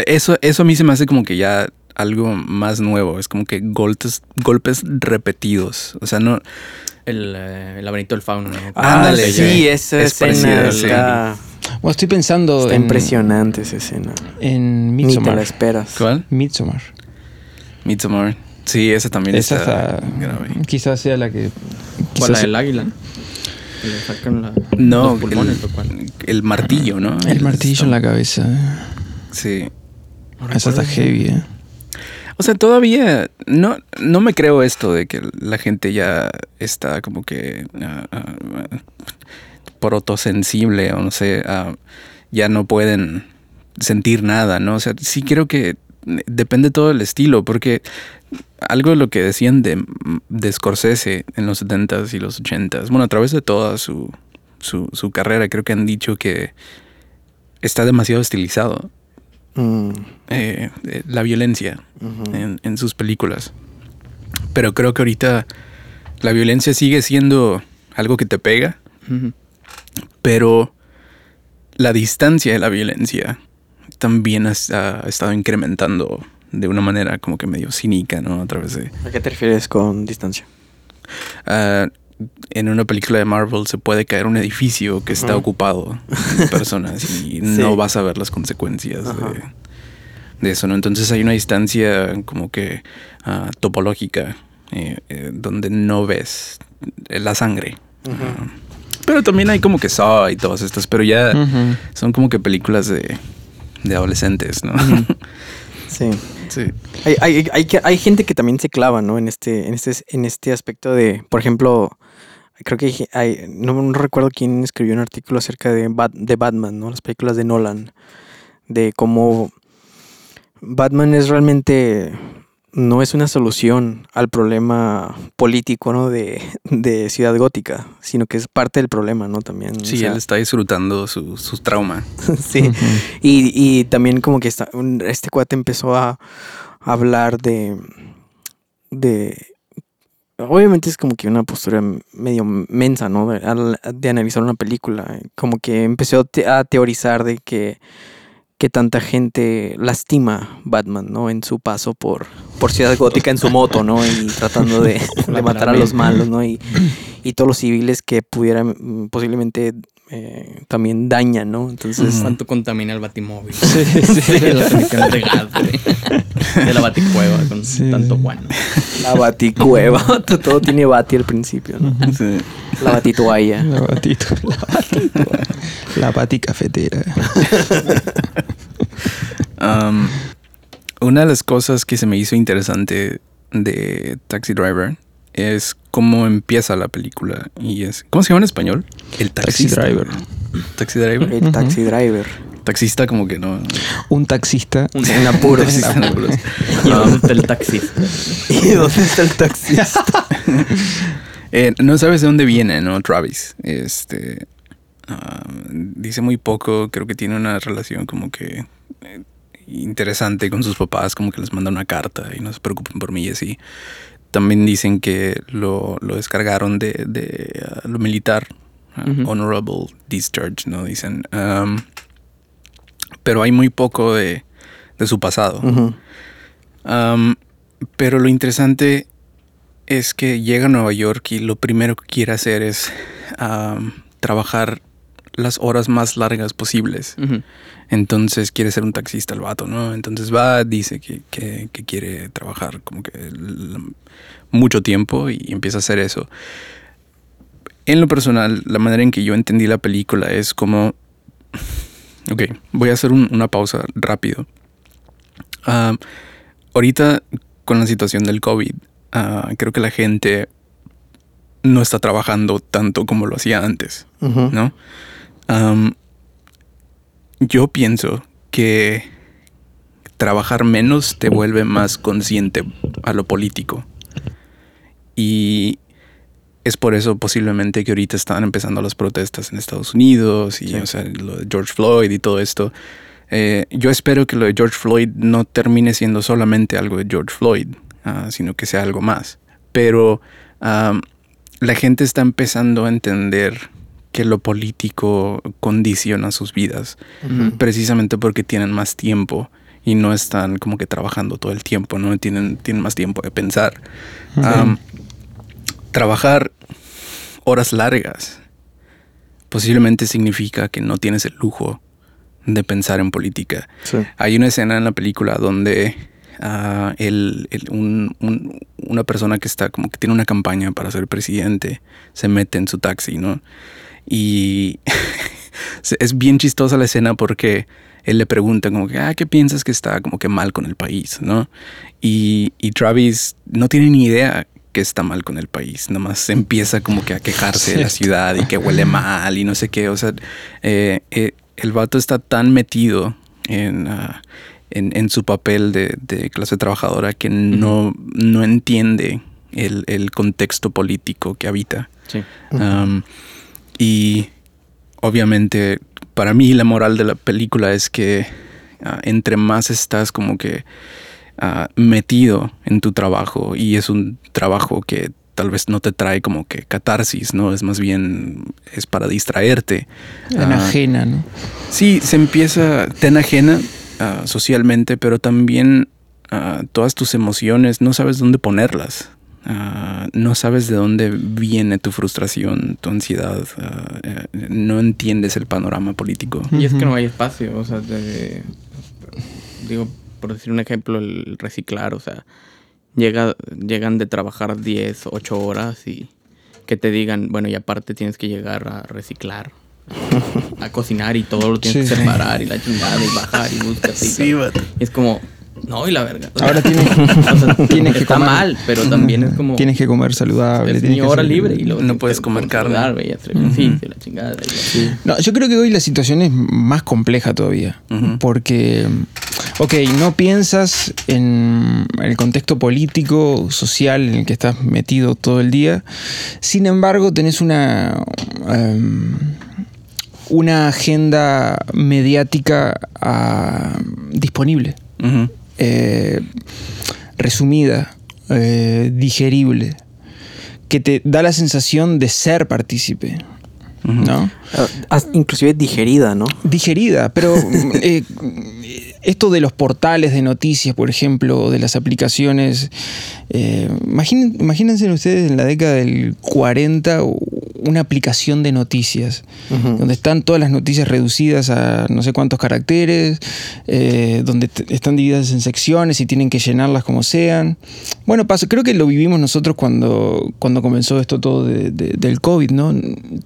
Eso, eso a mí se me hace como que ya algo más nuevo. Es como que golpes, golpes repetidos. O sea, no. El, eh, el laberinto del fauno, ¿no? Ah, Ándale, sí, ya. esa Es escena parecida, sí. está, Bueno, estoy pensando está en, impresionante esa escena. en Ni te la Midsommar. esperas. ¿Cuál? Midsommar. Midsommar. Sí, esa también Esa está, está, grave. quizás sea la que... ¿Cuál, la quizás- del águila? Que le sacan la, No, los pulmones el, el martillo, ¿no? el martillo en la cabeza. Sí. No Esa está heavy, ¿eh? O sea, todavía no, no me creo esto de que la gente ya está como que ah, ah, protosensible o no sé, ah, ya no pueden sentir nada, ¿no? O sea, sí creo que depende todo del estilo, porque algo de lo que decían de, de Scorsese en los 70s y los 80s, bueno, a través de toda su, su, su carrera, creo que han dicho que está demasiado estilizado Mm, eh, eh, la violencia en, en sus películas. Pero creo que ahorita la violencia sigue siendo algo que te pega, pero la distancia de la violencia también ha, ha estado incrementando de una manera como que medio cínica, ¿no? A través de... ¿A qué te refieres con distancia? ah, en una película de Marvel se puede caer un edificio que está ocupado de personas y (laughs) no vas a ver las consecuencias de, eso, ¿no? Entonces hay una distancia como que ah, topológica eh, eh, donde no ves la sangre. Ah, pero también hay como que Saw y todas estas, pero ya son como que películas de, de adolescentes, ¿no? (laughs) Sí. sí. Hay, hay, hay, que- hay gente que también se clava, ¿no? En este, en este, en este aspecto de, por ejemplo, creo que hay, no, no recuerdo quién escribió un artículo acerca de, Bat- de Batman, ¿no? Las películas de Nolan, de cómo Batman es realmente no es una solución al problema político, ¿no? De, de Ciudad Gótica, sino que es parte del problema, ¿no? También. o Sí, sea, él está disfrutando su, su trauma. (laughs) sí. Y, y también como que está, un- este cuate empezó a hablar de, de... Obviamente es como que una postura medio mensa, ¿no? De, al- de analizar una película. Como que empezó te- a teorizar de que, que tanta gente lastima Batman, ¿no? En su paso por, por Ciudad Gótica en su moto, ¿no? Y tratando de, (laughs) de matar a los malos, ¿no? Y, y todos los civiles que pudieran posiblemente eh, también daña, ¿no? Entonces, ¿Cuánto contamina el batimóvil? Sí, sí. Las (laughs) emisiones de gas, güey. (laughs) De la baticueva con Sí. tanto guano. la baticueva, (laughs) todo tiene bati al principio, ¿no? Sí. La batitoalla. La batito. La batito. La bati cafetera. Um, una de las cosas que se me hizo interesante de Taxi Driver es cómo empieza la película. Y es. ¿Cómo se llama en español? El Taxi taxista. Driver. Taxi Driver. El taxi driver. Taxista, como que no. Un taxista. Un En apuros. Taxista en apuros. (laughs) (laughs) ¿Y dónde está el taxista? ¿Y dónde está el taxista? Eh, no sabes de dónde viene, ¿no? Travis. Este. ah, dice muy poco. Creo que tiene una relación como que. eh, interesante con sus papás, como que les manda una carta y no se preocupen por mí y así. También dicen que lo, lo descargaron de, de, ah, lo militar, Ujú. honorable discharge, ¿no? Dicen. Am, pero hay muy poco de, de su pasado. Am, pero lo interesante es que llega a Nueva York y lo primero que quiere hacer es am, trabajar las horas más largas posibles. Entonces quiere ser un taxista el vato, ¿no? Entonces va, dice que, que- que quiere trabajar como que mucho tiempo y empieza a hacer eso. En lo personal, la manera en que yo entendí la película es como... (laughs) Ok, voy a hacer un- una pausa rápido. Ah, ahorita, con la situación del COVID, ah, creo que la gente no está trabajando tanto como lo hacía antes. ¿no? Yo pienso que trabajar menos te vuelve más consciente a lo político. Y es por eso posiblemente que ahorita están empezando las protestas en Estados Unidos y Sí. o sea, lo de George Floyd y todo esto. Eh, yo espero que lo de George Floyd no termine siendo solamente algo de George Floyd, ah, sino que sea algo más. Pero la gente está empezando a entender que lo político condiciona sus vidas, precisamente porque tienen más tiempo y no están como que trabajando todo el tiempo, ¿no? Tienen, tienen más tiempo de pensar. Trabajar horas largas posiblemente significa que no tienes el lujo de pensar en política. Sí. Hay una escena en la película donde ah, el- el- un- un- una persona que está como que tiene una campaña para ser presidente se mete en su taxi, ¿no? Y (laughs) es bien chistosa la escena porque él le pregunta como que, ah, ¿qué piensas que está como que mal con el país, ¿no? Y, y Travis no tiene ni idea que está mal con el país, nomás empieza como que a quejarse de la ciudad y que huele mal y no sé qué, o sea, eh, eh, el vato está tan metido en, ah, en, en su papel de, de clase trabajadora que no, no entiende el, el contexto político que habita. Sí. Um, y obviamente para mí la moral de la película es que ah, entre más estás como que ah, metido en tu trabajo y es un trabajo que tal vez no te trae como que catarsis, ¿no? Es más bien, es para distraerte. Enajena, ¿no? Sí, se empieza, te enajena ah, socialmente, pero también ah, todas tus emociones no sabes dónde ponerlas. Ah, no sabes de dónde viene tu frustración, tu ansiedad. eh, no entiendes el panorama político. Y es que no hay espacio, o sea, de- digo, por decir un ejemplo, el reciclar, o sea, llega, llegan de trabajar 10, 8 horas y que te digan, bueno, y aparte tienes que llegar a reciclar, a cocinar y todo lo tienes Sí, que sí. separar y la chingada y bajar y y todo. Y es como, no, y la verga. o sea, Ahora tienes, o sea, (laughs) tienes que está comer. mal, pero también es como... Tienes que comer saludable. es mi hora libre y luego No puedes comer carne. la chingada. y así. No, yo creo que hoy la situación es más compleja todavía. Porque, ok, no piensas en el contexto político, social en el que estás metido todo el día. Sin embargo, tenés una. em, una agenda mediática ah, disponible, Ujú. Eh, resumida, eh, digerible, que te da la sensación de ser partícipe, ¿no? Ah, inclusive digerida, ¿no? digerida, pero (laughs) eh, esto de los portales de noticias, por ejemplo, de las aplicaciones, eh, imaginen- imagínense ustedes en la década del 40 u- una aplicación de noticias, donde están todas las noticias reducidas a no sé cuántos caracteres, eh, donde están divididas en secciones y tienen que llenarlas como sean. Bueno, paso, creo que lo vivimos nosotros cuando, cuando comenzó esto todo del COVID, ¿no?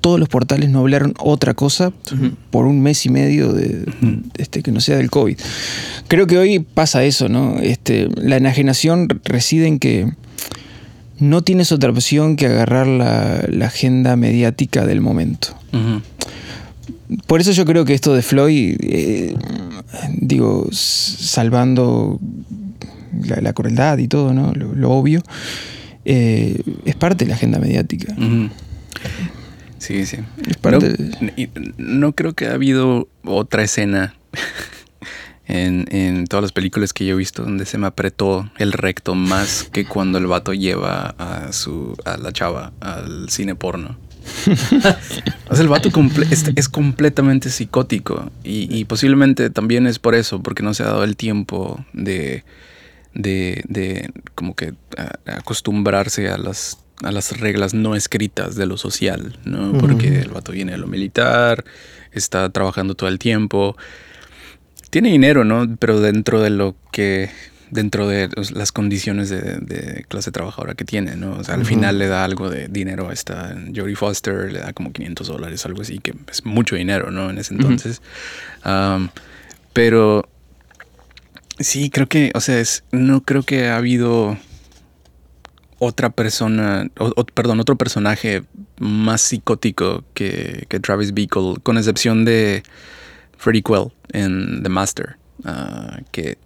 Todos los portales no hablaron otra cosa por un mes y medio de, este, que no sea del COVID. Creo que hoy pasa eso, ¿no? Este, la enajenación reside en que no tienes otra opción que agarrar la, agenda mediática del momento. Por eso yo creo que esto de Floyd, eh, digo, salvando la, crueldad y todo, ¿no? Lo, obvio, eh, es parte de la agenda mediática. Sí, sí. no creo que ha habido otra escena en, todas las películas que yo he visto donde se me apretó el recto más que cuando el vato lleva a su a la chava al cine porno. o sea, el vato es, completamente psicótico y, posiblemente también es por eso, porque no se ha dado el tiempo de, de, de como que acostumbrarse a las, a las reglas no escritas de lo social, ¿no? Porque el vato viene de lo militar, está trabajando todo el tiempo tiene dinero, ¿no? Pero dentro de lo que dentro de las condiciones de, clase trabajadora que tiene, ¿no? O sea, al final le da algo de dinero a esta Jodie Foster, le da como 500 dólares, algo así, que es mucho dinero, ¿no? En ese entonces. pero sí, creo que, o sea, es, no creo que ha habido otra persona, o, perdón, otro personaje más psicótico que, que Travis Bickle, con excepción de Freddie Quell en The Master, uh, que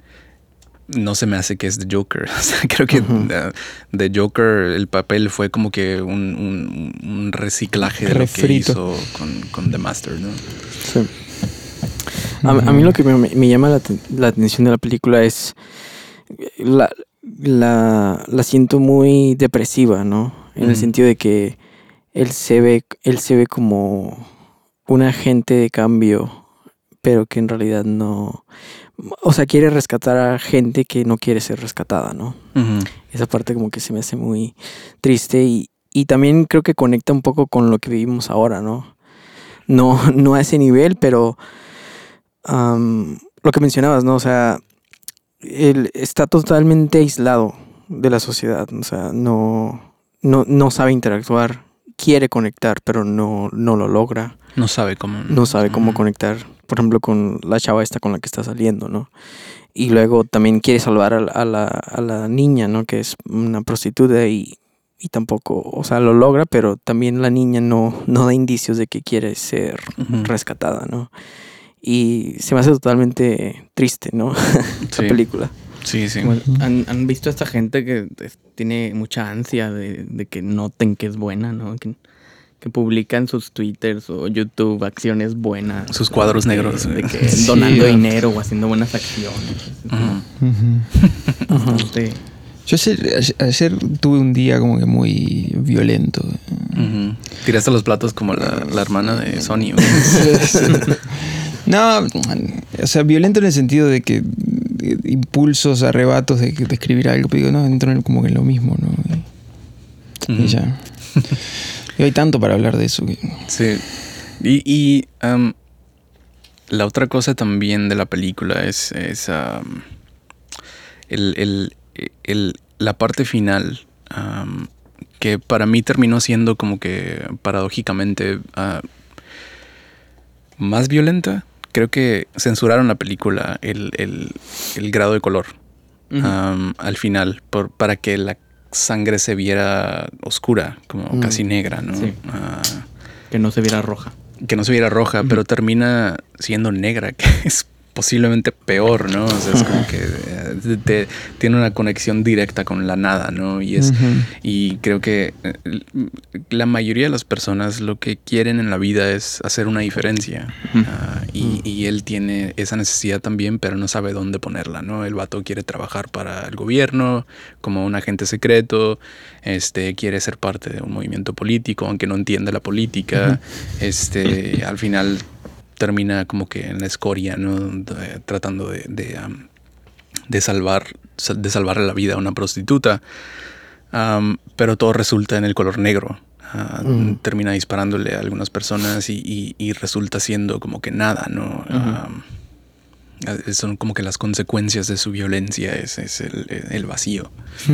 no se me hace que es The Joker. (laughs) creo que The Joker, el papel fue como que un, reciclaje de lo que hizo con, The Master, ¿no? Sí. A, mí lo que me, llama la, atención de la película es la, la, siento muy depresiva, ¿no? En el sentido de que él se ve, él se ve como un agente de cambio pero que en realidad no... O sea, quiere rescatar a gente que no quiere ser rescatada, ¿no? Esa parte como que se me hace muy triste y, y también creo que conecta un poco con lo que vivimos ahora, ¿no? No, no a ese nivel, pero lo que mencionabas, ¿no? O sea, él está totalmente aislado de la sociedad, o sea, no, no, no sabe interactuar, quiere conectar, pero no, no lo logra. No sabe cómo. No sabe cómo conectar por ejemplo, con la chava esta con la que está saliendo, ¿no? Y luego también quiere salvar a, la, niña, ¿no? Que es una prostituta y, tampoco, o sea, lo logra, pero también la niña no, no da indicios de que quiere ser rescatada, ¿no? Y se me hace totalmente triste, ¿no? (laughs) Esa película. Sí, sí. ¿han, visto a esta gente que tiene mucha ansia de, de que noten que es buena, ¿no? Que, que publican sus twitters o YouTube acciones buenas. Sus cuadros negros. De que (laughs) donando dinero o haciendo buenas acciones. (laughs) Yo ayer, tuve un día como que muy violento. Tiraste los platos como la, hermana de Sony. (laughs) no, o sea, violento en el sentido de que impulsos, arrebatos de, de escribir algo, pero digo, no, entro en como que en lo mismo, ¿no? y ya. Y hay tanto para hablar de eso. Sí. Y, la otra cosa también de la película es, la parte final, que para mí terminó siendo como que paradójicamente ah, más violenta. Creo que censuraron la película el, grado de color al final por, para que la sangre se viera oscura, como mm. casi negra, ¿no? Ah. que no se viera roja. Que no se viera roja, pero termina siendo negra, (laughs) que es posiblemente peor, ¿no? O sea, es como que eh, tiene una conexión directa con la nada, ¿no? Y es y creo que eh, la mayoría de las personas lo que quieren en la vida es hacer una diferencia ah, y, y, él tiene esa necesidad también, pero no sabe dónde ponerla, ¿no? El vato quiere trabajar para el gobierno como un agente secreto, este quiere ser parte de un movimiento político, aunque no entiende la política, este al final termina como que en la escoria, ¿no? tratando de, de, salvar, de salvarle la vida a una prostituta. pero todo resulta en el color negro. ah, Mm. termina disparándole a algunas personas y, y- y resulta siendo como que nada, ¿no? Ah, ah, son como que las consecuencias de su violencia, es, es el, el vacío. Sí.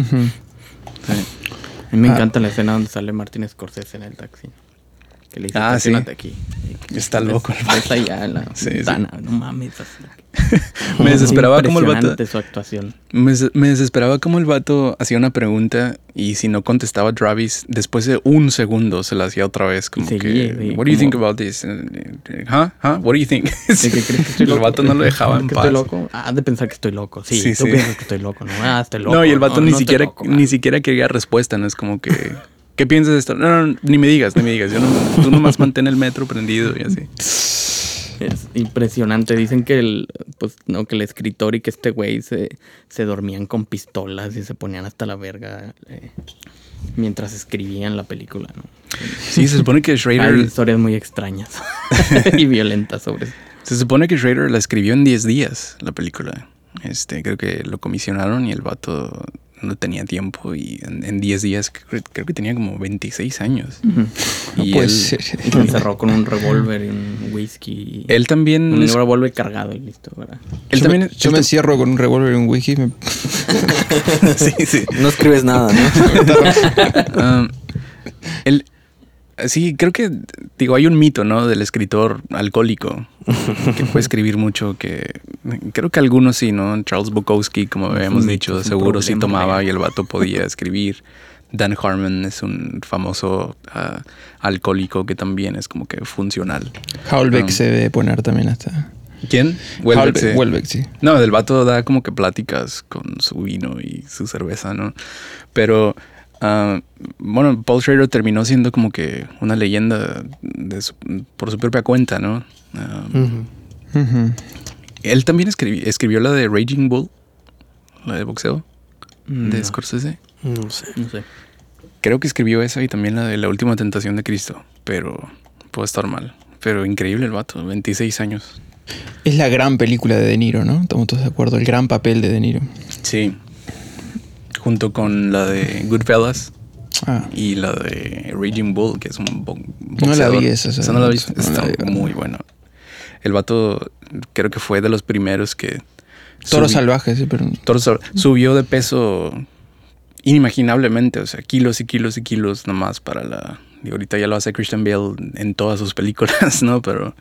A mí me Ah. encanta la escena donde sale Martin Scorsese en el taxi. Que le dice, Ah, sí. "Estacionate aquí. Y Está loco el ves allá en la Sí, sí. ventana. No mames. (laughs) Me desesperaba como el vato. Su actuación. Me, me desesperaba como el vato hacía una pregunta y si no contestaba Travis, después de un segundo se la hacía otra vez. Como seguía, que, sí, What do you think about this? ¿Huh? ¿Huh? What do you think? ¿De que crees que (laughs) estoy el loco? vato no lo dejaba en ¿Que paz. estoy loco? Ah, de pensar que estoy loco. Sí, Sí, tú sí. piensas que estoy loco. No, ah, estoy loco. No, y el vato ni no siquiera loco, ni man. siquiera quería respuesta, no es como que (laughs) ¿qué piensas de esto? No, no, ni me digas, ni me digas. Yo no, tú nomás (laughs) mantén el metro prendido y así. Es impresionante. Dicen que el, pues, no, que el escritor y que este güey se, se dormían con pistolas y se ponían hasta la verga eh, mientras escribían la película, ¿no? Sí, se supone que Hay Schrader historias muy extrañas (laughs) y violentas sobre eso. se supone que Schrader la escribió en 10 días la película. Este, creo que lo comisionaron y el vato no tenía tiempo y en en 10 días creo, creo que tenía como 26 años. No Y puede él- ser. Y se encerró con un revólver y un whisky. Él también un es- revólver cargado y listo, ¿verdad? él yo también me, yo me encierro con un revólver y un whisky. me- (laughs) sí, sí. No escribes nada, ¿no? (laughs) (laughs) Um, él- sí, creo que, digo, hay un mito, ¿no? Del escritor alcohólico que puede escribir mucho, que creo que algunos sí, ¿no? Charles Bukowski, como habíamos dicho, seguro sí tomaba y el vato podía escribir. Dan Harmon es un famoso ah, alcohólico que también es como que funcional. Howlbeck Um, se debe poner también hasta. ¿Quién? Howlbeck, sí. No, el vato da como que pláticas con su vino y su cerveza, ¿no? Pero, ah, bueno, Paul Schrader terminó siendo como que una leyenda de su- por su propia cuenta, ¿no? Ah. Él también escribi- escribió la de Raging Bull, la de boxeo, de No, Scorsese. No sé. no sé. Creo que escribió esa y también la de La Última Tentación de Cristo, pero puede estar mal. Pero increíble el vato, 26 años. Es la gran película de De Niro, ¿no? Estamos todos de acuerdo. El gran papel de De Niro. Sí. Junto con la de Goodfellas. Ah, y la de Raging Bull, que es un bo- No la vi boxeador. esa, esa. no la. No la Está vi. muy bueno. El vato creo que fue de los primeros que... Toro salvaje, sí, pero. Toro Subió de peso inimaginablemente, o sea, kilos y kilos y kilos nomás para la... Y ahorita ya lo hace Christian Bale en todas sus películas, (laughs) ¿no? Pero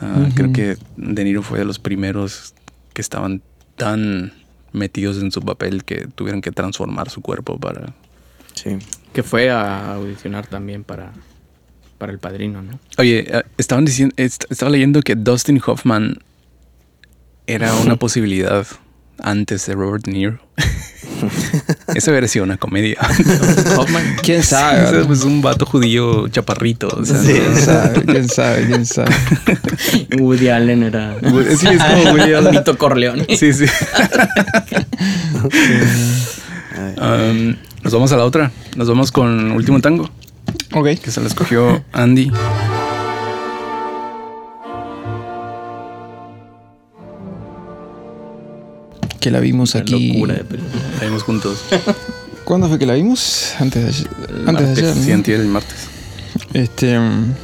ah, creo que De Niro fue de los primeros que estaban tan metidos en su papel que tuvieron que transformar su cuerpo para Sí. Que fue a audicionar también para, para El Padrino, ¿no? Oye, eh, estaban diciendo, est- estaba leyendo que Dustin Hoffman era una (laughs) posibilidad antes de Robert De Niro. (laughs) Esa hubiera sido una comedia. Hoffman. ¿Quién sabe? pues un vato judío chaparrito. o sea, ¿Quién ¿no? sabe? (laughs) ¿Quién sabe? ¿Quién sabe? (laughs) Woody Allen era. Sí, es como Woody Allen. Vito Corleone. Sí, sí. Um, nos vamos a la otra. Nos vamos con Último Tango, Ok. que se la escogió Andy. Que la vimos Una aquí. locura de película. La vimos juntos. (laughs) ¿Cuándo fue que la vimos? Antes de ayer. El Antes de ayer. Sí, antier el martes. Este. mm,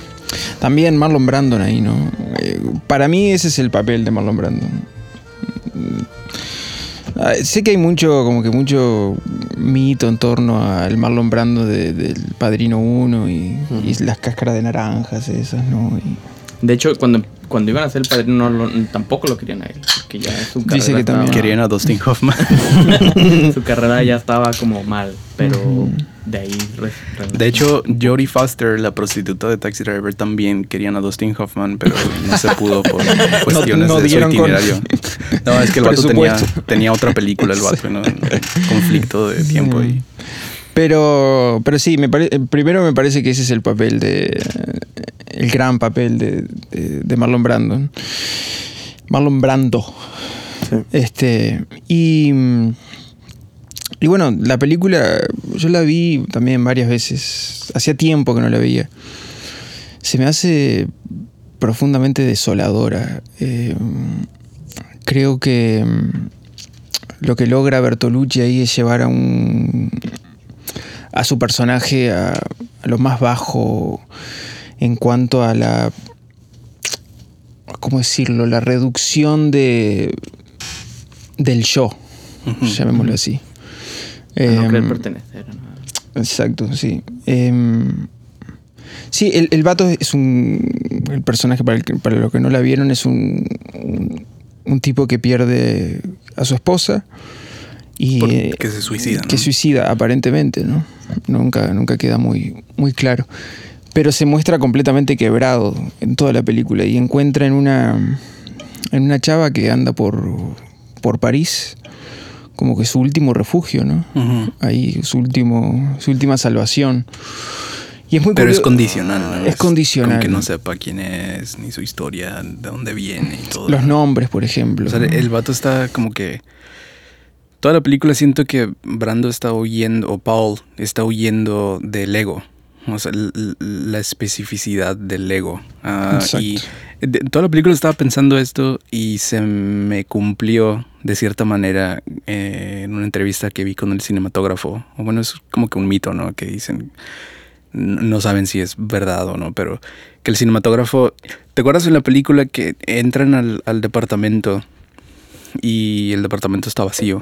También Marlon Brandon ahí, ¿no? Eh, Para mí ese es el papel de Marlon Brandon. Mm, Sé que hay mucho, como que mucho mito en torno al Marlon Brando de- del Padrino 1 y, las cáscaras de naranjas esas, ¿no? Y- De hecho, cuando, cuando iban a hacer El Padrino, no lo- tampoco lo querían a él. Porque ya su carrera, Dice que también estaba- Querían a Dustin Hoffman. (laughs) su carrera ya estaba como mal. Pero de ahí. De hecho, Jodie Foster, la prostituta de Taxi Driver, también querían a Dustin Hoffman, pero no se pudo por (laughs) cuestiones no de su con- itinerario. (laughs) No, es que el vato tenía, tenía otra película, el vato, ¿no? Conflicto de tiempo Sí. y... Pero, pero sí, me pare- primero me parece que ese es el papel de. El gran papel de, de- de Marlon Brando. Marlon Brando. Sí. Este. Y. Y bueno, la película yo la vi también varias veces. Hacía tiempo que no la veía. Se me hace profundamente desoladora. Eh, creo que mm, lo que logra Bertolucci ahí es llevar a un a su personaje a, a lo más bajo en cuanto a la. ¿Cómo decirlo? La reducción de. del yo, llamémoslo así. A no Em, querer pertenecer. ¿no? Exacto, sí. Em, sí, el, el vato es un. El personaje, para, el que- para los que no la vieron, es un, un, un tipo que pierde a su esposa y. Por- que se suicida. que ¿no? suicida, aparentemente, ¿no? Nunca, nunca queda muy, muy claro. Pero se muestra completamente quebrado en toda la película y encuentra en una. en una chava que anda por. por París. Como que su último refugio, ¿no? Ahí su último su última salvación y es muy Pero es condicional, ¿no? es condicional Con que no sepa quién es, ni su historia, de dónde viene y todo. los nombres por ejemplo O sea, ¿no? el vato está como que. Toda la película siento que Brando está huyendo, o Paul está huyendo del ego. O sea, la especificidad del ego. Exacto. y de- toda la película estaba pensando esto y se me cumplió de cierta manera eh, en una entrevista que vi con el cinematógrafo. O bueno, es como que un mito, ¿no? Que dicen, no saben si es verdad o no, pero que el cinematógrafo... ¿Te acuerdas en la película que entran al, al departamento y el departamento está vacío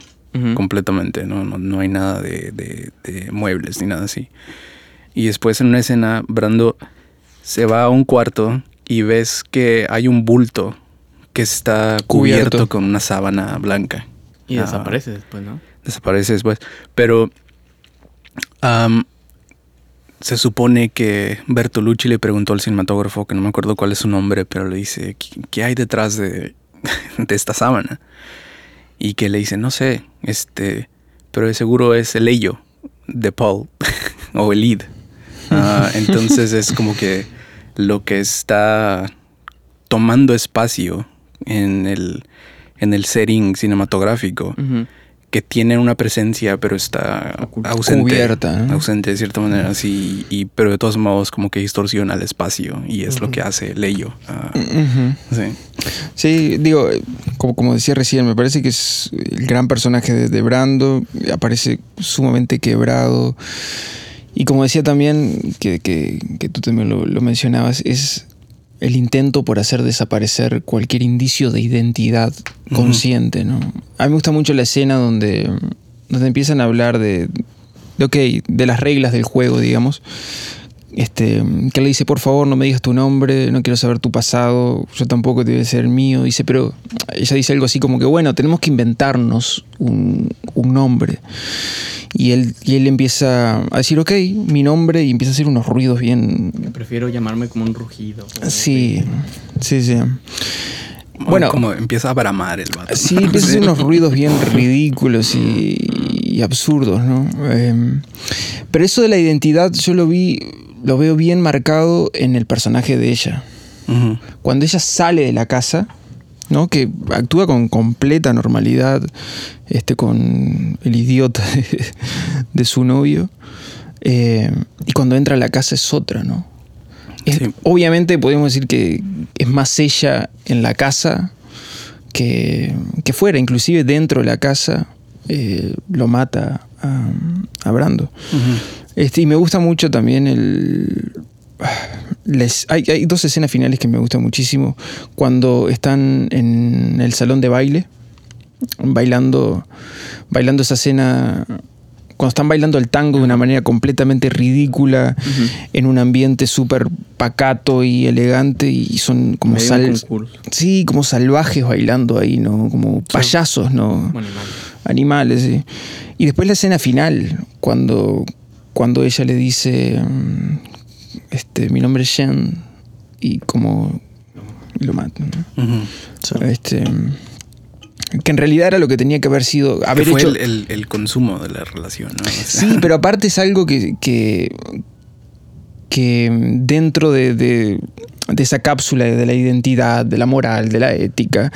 completamente? No, no, no hay nada de, de- de muebles ni nada así. Y después en una escena, Brando se va a un cuarto y ves que hay un bulto que está cubierto, Cubierto. con una sábana blanca. Y Ah, desaparece después, ¿no? desaparece después. Pero se supone que Bertolucci le preguntó al cinematógrafo, que no me acuerdo cuál es su nombre, pero le dice, ¿qué, qué hay detrás de, (laughs) de esta sábana? Y que le dice, no sé, este, pero de seguro es el ello de Paul (laughs) o el id. Ah, entonces es como que lo que está tomando espacio en el, en el setting cinematográfico que tiene una presencia pero está ausente Cubierta, ¿no? ausente de cierta manera sí y pero de todos modos como que distorsiona el espacio y es lo que hace Leyo Ah, sí Sí, digo, eh, como, como decía recién, me parece que es el gran personaje de, de Brando, aparece sumamente quebrado. Y como decía también, que, que- que tú también lo, lo mencionabas, es el intento por hacer desaparecer cualquier indicio de identidad consciente, ¿no? A mí me gusta mucho la escena donde, donde empiezan a hablar de, de, ok, de las reglas del juego, digamos. Este, que le dice, por favor, no me digas tu nombre, no quiero saber tu pasado, yo tampoco debe ser el mío. Dice, pero ella dice algo así como que, bueno, tenemos que inventarnos un, un nombre. Y él, y él empieza a decir, ok, mi nombre, y empieza a hacer unos ruidos bien... Prefiero llamarme como un rugido. Sí, sí, sí. bueno como empieza a bramar el vato Sí, empieza a hacer unos ruidos bien ridículos y, y absurdos, ¿no? Em, pero eso de la identidad yo lo vi, lo veo bien marcado en el personaje de ella. Cuando ella sale de la casa, ¿no? Que actúa con completa normalidad, este, con el idiota (laughs) de, de su novio. eh, y cuando entra a la casa es otra, ¿no? Es- Sí. Obviamente podemos decir que es más ella en la casa que, que fuera, inclusive dentro de la casa eh, lo mata a, a Brando. Este, y me gusta mucho también el. les- hay, hay dos escenas finales que me gustan muchísimo. Cuando están en el salón de baile, bailando, bailando esa escena. Cuando están bailando el tango de una manera completamente ridícula, en un ambiente súper pacato y elegante, y son como sal-. Sí, como salvajes bailando ahí, ¿no? Como payasos, ¿no? Animales. Animales, sí. Y después la escena final, cuando, cuando ella le dice, mm, este, mi nombre es Jen, y como lo matan, ¿no? Este, que en realidad era lo que tenía que haber sido, que haber fue hecho... el, el- el consumo de la relación ¿no? O (laughs) sea, Sí, pero aparte es algo que, que, que dentro de, de- de esa cápsula de la identidad, de la moral, de la ética,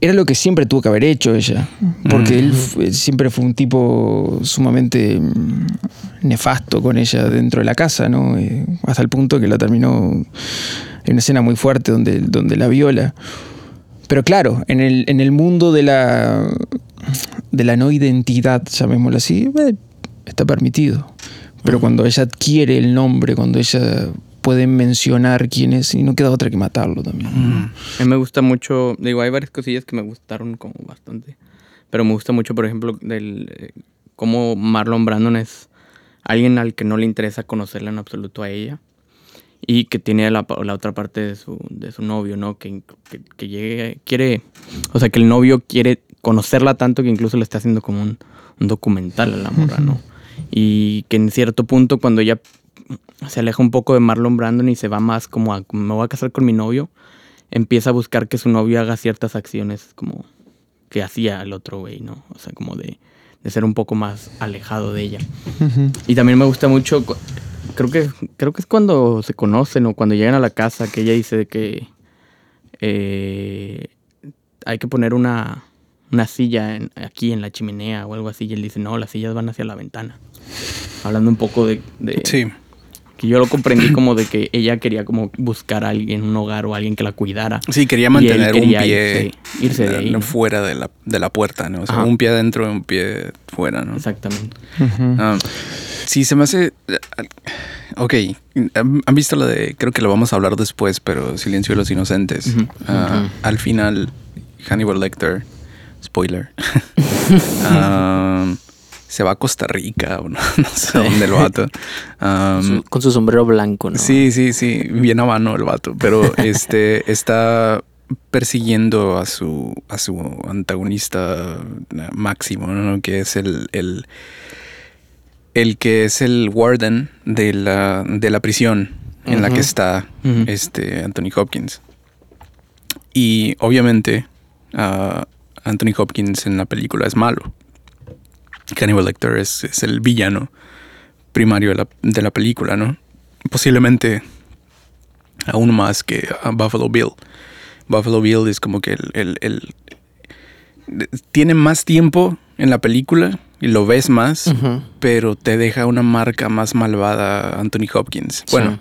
era lo que siempre tuvo que haber hecho ella. Porque él siempre fue un tipo sumamente mm, nefasto con ella dentro de la casa, ¿no? Eh, hasta el punto que la terminó en una escena muy fuerte donde, donde la viola. Pero claro, en el, en el mundo de la, de la no identidad, llamémoslo así, eh, está permitido. Pero cuando ella adquiere el nombre, cuando ella puede mencionar quién es, y no queda otra que matarlo también. Mm. A mí me gusta mucho, digo, hay varias cosillas que me gustaron como bastante. Pero me gusta mucho, por ejemplo, del eh, cómo Marlon Brandon es alguien al que no le interesa conocerla en absoluto a ella. Y que tiene la, la otra parte de su, de su novio, ¿no? Que, que, que llegue, quiere, o sea, que el novio quiere conocerla tanto que incluso le está haciendo como un, un documental a la morra, ¿no? Y que en cierto punto cuando ella se aleja un poco de Marlon Brandon y se va más como a me voy a casar con mi novio, empieza a buscar que su novio haga ciertas acciones como que hacía el otro güey, ¿no? O sea, como de, de ser un poco más alejado de ella. Y también me gusta mucho, creo que, creo que es cuando se conocen o cuando llegan a la casa, que ella dice de que eh, hay que poner una, una silla en- aquí en la chimenea o algo así. Y él dice, no, las sillas van hacia la ventana. Hablando un poco de, de- Sí. Que yo lo comprendí como de que ella quería como buscar a alguien, un hogar o alguien que la cuidara. Sí, quería mantener quería un pie irse- irse de ahí, ¿no? fuera de la, de la puerta, ¿no? O sea, Ajá. un pie adentro y un pie fuera, ¿no? Exactamente. Ah, sí, se me hace. eh, Ok, ¿han visto la de.? Creo que lo vamos a hablar después, pero Silencio de los Inocentes. Ah. Al final, Hannibal Lecter, spoiler, (laughs) (laughs) ah, se va a Costa Rica o no, (laughs) no sé dónde el vato. Con su, con su sombrero blanco, ¿no? Sí, sí, sí, bien a mano el vato, pero (laughs) este está persiguiendo a su a su antagonista eh, máximo, ¿no? que es el, el el que es el warden de la de la prisión en la que está este Anthony Hopkins. Y obviamente ah, Anthony Hopkins en la película es malo. Hannibal Lecter es, es el villano primario de la, de la película, ¿no? Posiblemente aún más que a Buffalo Bill. Buffalo Bill es como que el, el- el- tiene más tiempo en la película y lo ves más, pero te deja una marca más malvada Anthony Hopkins. Bueno,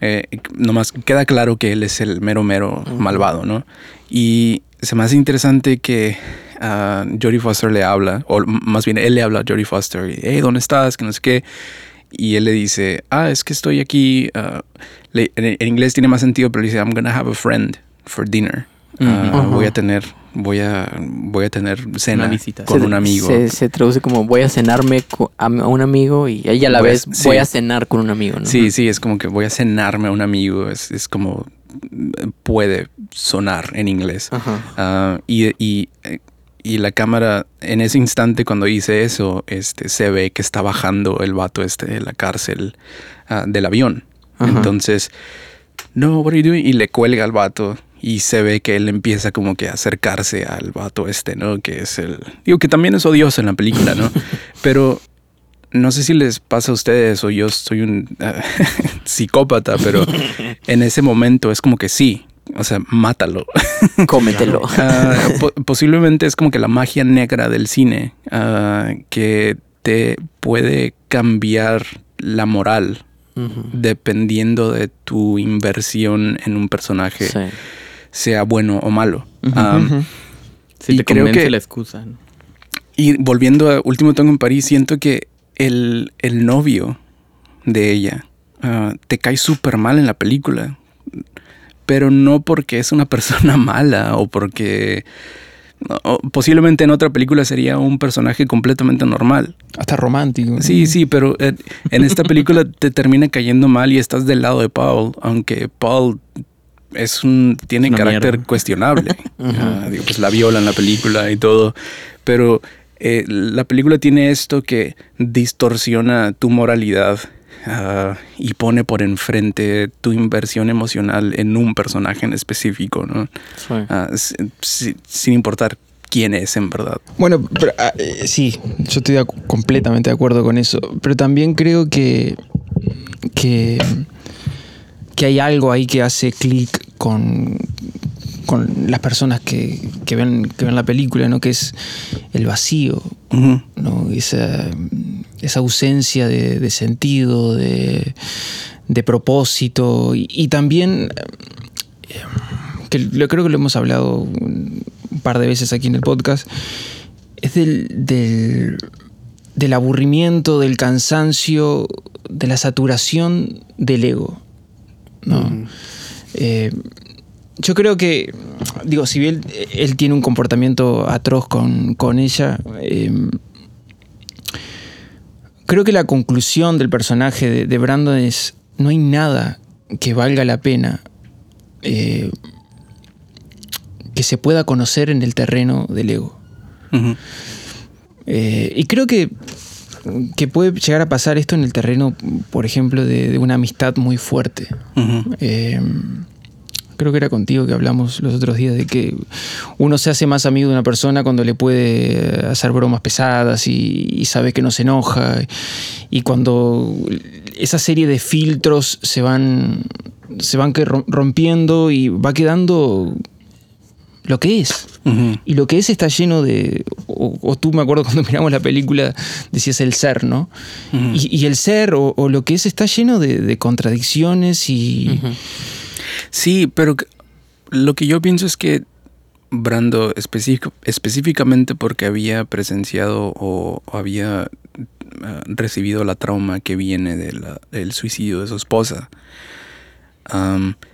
eh, nomás queda claro que él es el mero mero malvado, ¿no? Y se me hace interesante que a Jodie Foster le habla, o más bien él le habla a Jodie Foster, y, hey, ¿dónde estás? Que no sé qué. Y él le dice, ah, es que estoy aquí. ah, le- en, en inglés tiene más sentido, pero le dice, I'm gonna have a friend for dinner. Ah. Ajá. Voy a tener, voy a, voy a tener cena Una visita. con Se- un amigo. Se, se traduce como voy a cenarme a, un amigo y ahí a la Voy a- vez sí. voy a cenar con un amigo, ¿no? Sí, sí, es como que voy a cenarme a un amigo. Es, es como mm, puede sonar en inglés. Y, y, eh, y la cámara, en ese instante cuando hice eso, este, se ve que está bajando el vato este de la cárcel ah, del avión. Ajá. Entonces, no, what are you doing? Y le cuelga al vato y se ve que él empieza como que a acercarse al vato este, ¿no? Que es el... Digo que también es odioso en la película, ¿no? (laughs) Pero no sé si les pasa a ustedes o yo soy un ah, (laughs) psicópata, pero (laughs) en ese momento es como que sí, o sea, mátalo. (laughs) Cómetelo. (laughs) Ah, po- posiblemente es como que la magia negra del cine ah, que te puede cambiar la moral dependiendo de tu inversión en un personaje, Sí. sea bueno o malo. Ah. Si Y te creo convence que- la excusa. ¿no? Y volviendo a Último Tango en París, siento que el, el novio de ella te cae súper mal en la película. Pero no porque es una (laughs) persona mala o porque... o posiblemente en otra película sería un personaje completamente normal. Hasta romántico. Sí, sí, pero eh, en esta película (laughs) te termina cayendo mal y estás del lado de Paul, aunque Paul es un tiene una carácter mierda. cuestionable. (laughs) Digo, pues la viola en la película y todo, pero eh, la película tiene esto que distorsiona tu moralidad ah, y pone por enfrente tu inversión emocional en un personaje en específico, ¿no? Sí. Ah, sin importar quién es en verdad. Bueno, pero, ah, eh, sí, yo estoy de completamente de acuerdo con eso. Pero también creo que, que, que hay algo ahí que hace clic con, con las personas que, que ven, que ven la película, ¿no? Que es el vacío. ¿no? Esa, esa ausencia de, de sentido, de, de propósito. Y, y también, eh, que lo, creo que lo hemos hablado un par de veces aquí en el podcast, es del, del, del aburrimiento, del cansancio, de la saturación del ego. ¿no? Eh, yo creo que, digo, si bien él tiene un comportamiento atroz con, con ella, eh, creo que la conclusión del personaje de, de, Brandon es, no hay nada que valga la pena eh, que se pueda conocer en el terreno del ego. Uh -huh. eh, y creo que, que, puede llegar a pasar esto en el terreno, por ejemplo, de, de una amistad muy fuerte. Uh -huh creo que era contigo que hablamos los otros días de que uno se hace más amigo de una persona cuando le puede hacer bromas pesadas y, y sabe que no se enoja y cuando esa serie de filtros se van se van rompiendo y va quedando lo que es. Uh -huh. Y lo que es está lleno de. O, o, tú me acuerdo cuando (laughs) miramos la película, decías el ser, ¿no? Uh -huh. y, y, el ser o, o, lo que es está lleno de, de contradicciones y. Uh -huh. Sí, pero lo que yo pienso es que Brando, específic específicamente porque había presenciado o, había uh, recibido la trauma que viene del suicidio de su esposa,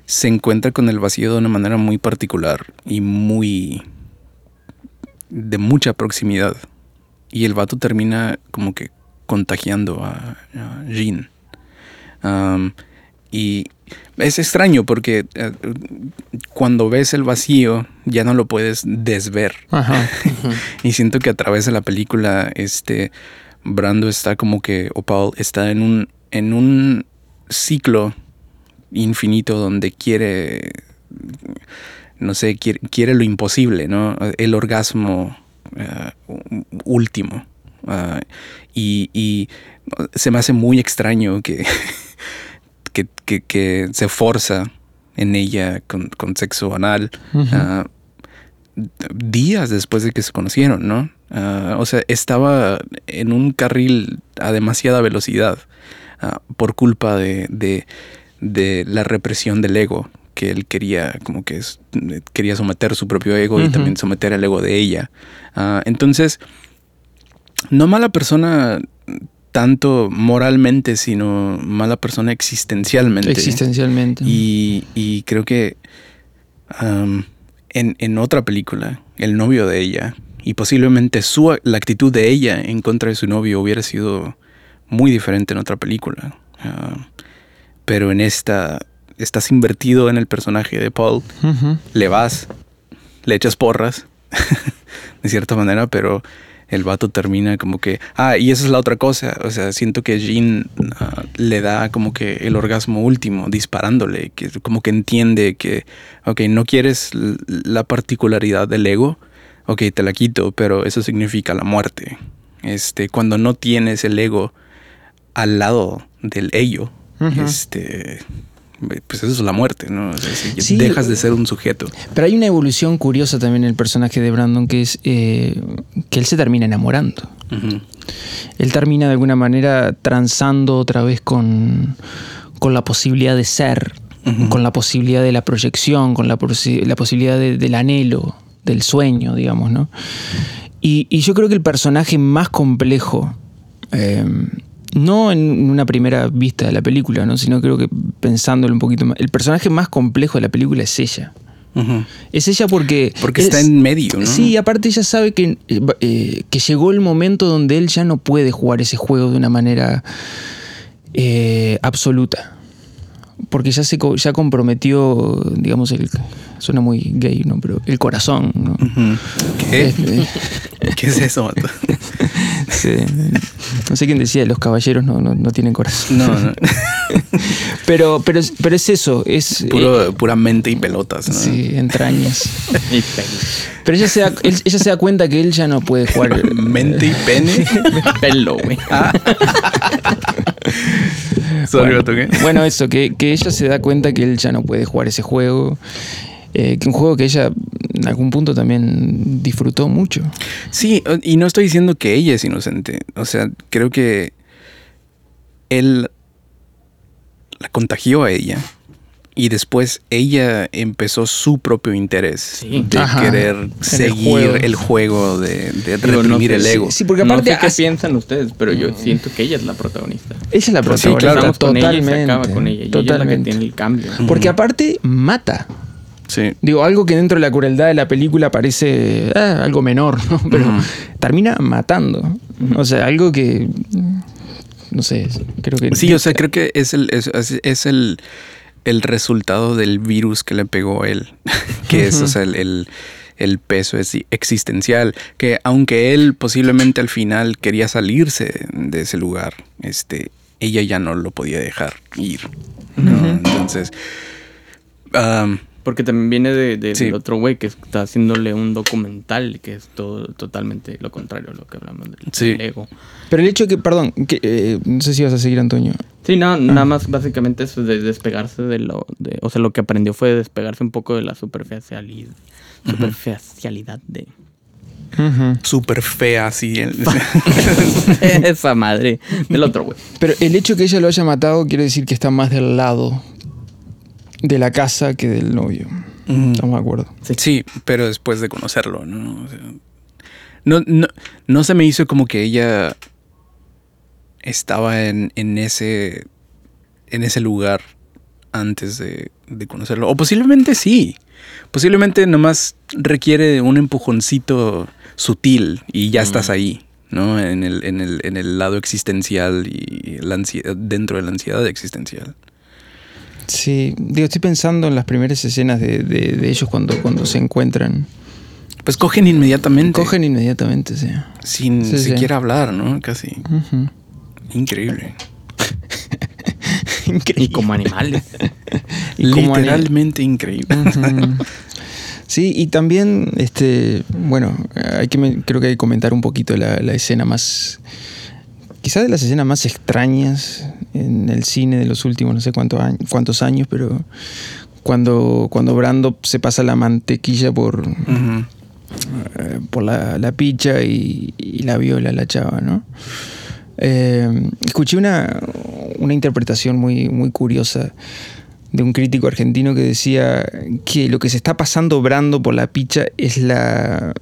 se encuentra con el vacío de una manera muy particular y muy de mucha proximidad. Y el vato termina como que contagiando a, Jean. Y es extraño porque uh, cuando ves el vacío ya no lo puedes desver. Ajá. (laughs) y siento que a través de la película, este Brando está como que, o Paul está en un, en un ciclo infinito donde quiere, no sé, quiere, quiere lo imposible, ¿no? El orgasmo uh, último. Uh, y, y se me hace muy extraño que (laughs) que, que, que se forza en ella con, con sexo anal uh -huh. uh, días después de que se conocieron, ¿no? Uh, o sea, estaba en un carril a demasiada velocidad ah, por culpa de, de, de, la represión del ego que él quería, como que es, quería someter su propio ego -huh. y también someter el ego de ella. Ah, entonces, no mala persona tanto moralmente, sino mala persona existencialmente. Existencialmente. Y, y creo que um, en, en, otra película, el novio de ella, y posiblemente su, la actitud de ella en contra de su novio hubiera sido muy diferente en otra película. Uh, pero en esta, estás invertido en el personaje de Paul, uh -huh. le vas, le echas porras, (laughs) de cierta manera, pero el vato termina como que, ah, y esa es la otra cosa, o sea, siento que Jean uh, le da como que el orgasmo último disparándole, que como que entiende que, ok, no quieres la particularidad del ego, ok, te la quito, pero eso significa la muerte. Este, cuando no tienes el ego al lado del ello, uh -huh. este, pues eso es la muerte, ¿no? O sea, si sí, dejas de ser un sujeto. Pero hay una evolución curiosa también en el personaje de Brandon, que es eh, que él se termina enamorando. Uh -huh. Él termina de alguna manera transando otra vez con, con la posibilidad de ser, uh -huh. con la posibilidad de la proyección, con la, la posibilidad de, del anhelo, del sueño, digamos, ¿no? Y, y, yo creo que el personaje más complejo... Eh, no en una primera vista de la película, ¿no? sino creo que pensándolo un poquito más. El personaje más complejo de la película es ella. Uh -huh. Es ella porque. Porque es, está en medio, ¿no? Sí, aparte ella sabe que, eh, que llegó el momento donde él ya no puede jugar ese juego de una manera eh, absoluta. Porque ya se ya comprometió, digamos, el. Suena muy gay, ¿no? Pero el corazón, ¿no? ¿Qué? (laughs) ¿Qué es eso, Mato? (laughs) sí. No sé quién decía, los caballeros no, no, no tienen corazón. No, no. (laughs) pero, pero, pero es eso, es... Puro, eh, pura mente y pelotas, ¿no? Sí, entrañas. pero ella se, da, él, ella se da cuenta que él ya no puede jugar... mente y pene. Pelo, güey. (laughs) Bueno, (laughs) bueno, eso, que, que ella se da cuenta que él ya no puede jugar ese juego. Eh, que un juego que ella en algún punto también disfrutó mucho. Sí, y no estoy diciendo que ella es inocente. O sea, creo que él la contagió a ella y después ella empezó su propio interés Sí. de Ajá. querer En el seguir juego. el juego, de, de Digo, no reprimir sé, el sí, ego. Sí, porque no aparte sé qué piensan ustedes, pero yo siento que ella es la protagonista. ella es la Pues sí, protagonista, claro. Empezamos con ella y se totalmente. acaba con ella. Y ella es la que totalmente. tiene el cambio. Porque aparte mata. Sí. Digo, algo que dentro de la crueldad de la película parece ah, algo menor, ¿no? (laughs) Pero Ujú. termina matando. O sea, algo que. No sé, creo que. Sí, o sea, creo que es el, es, es- es el, el resultado del virus que le pegó a él. (laughs) que es, o sea, el, el- el peso es existencial. Que aunque él posiblemente al final quería salirse de ese lugar, este, ella ya no lo podía dejar ir. Entonces. Porque también viene de, de- Sí. del otro güey que está haciéndole un documental que es todo totalmente lo contrario a lo que hablamos del, Sí. ego. Pero el hecho que, perdón, que, eh, no sé si vas a seguir, Antonio. Sí, no, nada más básicamente eso de despegarse de lo... De, o sea, lo que aprendió fue despegarse un poco de la superficialidad, superficialidad de... súper fea, así. el- (laughs) (laughs) Esa madre del otro güey. Pero el hecho que ella lo haya matado quiere decir que está más del lado de la casa que del novio. Estamos de acuerdo. Sí. pero después de conocerlo, ¿no? O sea, no, no, no se me hizo como que ella estaba en, en ese en ese lugar antes de, de conocerlo. O posiblemente sí. Posiblemente nomás requiere un empujoncito sutil y ya estás ahí, ¿no? En el, en el, en el lado existencial y la ansiedad, dentro de la ansiedad existencial. Sí, digo, estoy pensando en las primeras escenas de, de- de ellos cuando, cuando se encuentran. Pues cogen inmediatamente. Cogen inmediatamente, sí. sin Sí, sí. siquiera hablar, ¿no? Casi. Increíble. (laughs) Increíble. Y como animales. (laughs) Y como ani- Literalmente increíble. Sí, y también, este, bueno, hay que creo que hay que comentar un poquito la, la escena más, quizás de las escenas más extrañas en el cine de los últimos no sé cuántos años, cuántos años pero cuando, cuando Brando se pasa la mantequilla por, eh, por la, la picha y, y la viola a la chava, ¿no? Eh, escuché una, una interpretación muy, muy curiosa de un crítico argentino que decía que lo que se está pasando Brando por la picha es la...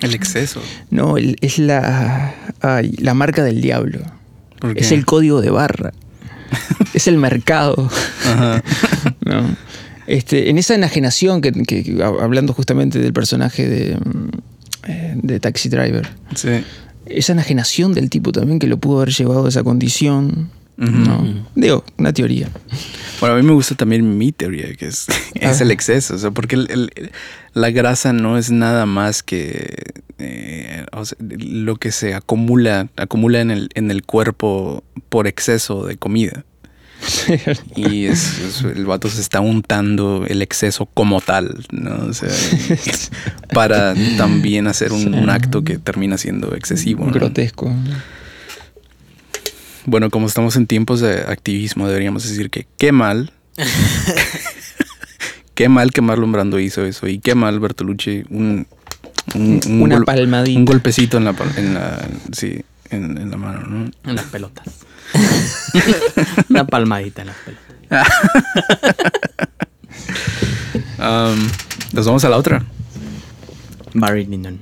El exceso. No, el- es la... ay, la marca del diablo. ¿Por qué? Es el código de barra. (laughs) es el mercado. Ajá. (laughs) ¿no? Este, en esa enajenación que, que- que- hablando justamente del personaje de, mm, eh, de Taxi Driver, Sí. esa enajenación del tipo también que lo pudo haber llevado a esa condición, ¿no? Digo, una teoría. Bueno, a mí me gusta también mi teoría, que es, (laughs) es el exceso. O sea, porque el- el- la grasa no es nada más que eh, o sea, lo que se acumula, acumula en el, en el cuerpo por exceso de comida. (laughs) Y es, es- el vato se está untando el exceso como tal, ¿no? O sea, (laughs) para también hacer un, un acto que termina siendo excesivo. ¿no? Grotesco. Bueno, como estamos en tiempos de activismo, deberíamos decir que qué mal. (laughs) qué mal que Marlon Brando hizo eso. Y qué mal Bertolucci. Un, un, un Una gol- palmadita. Un golpecito en la, en la, sí, en, en la mano, ¿no? En las pelotas. (laughs) Una palmadita en las pelotas. (laughs) Um, nos vamos a la otra. Barry Lyndon.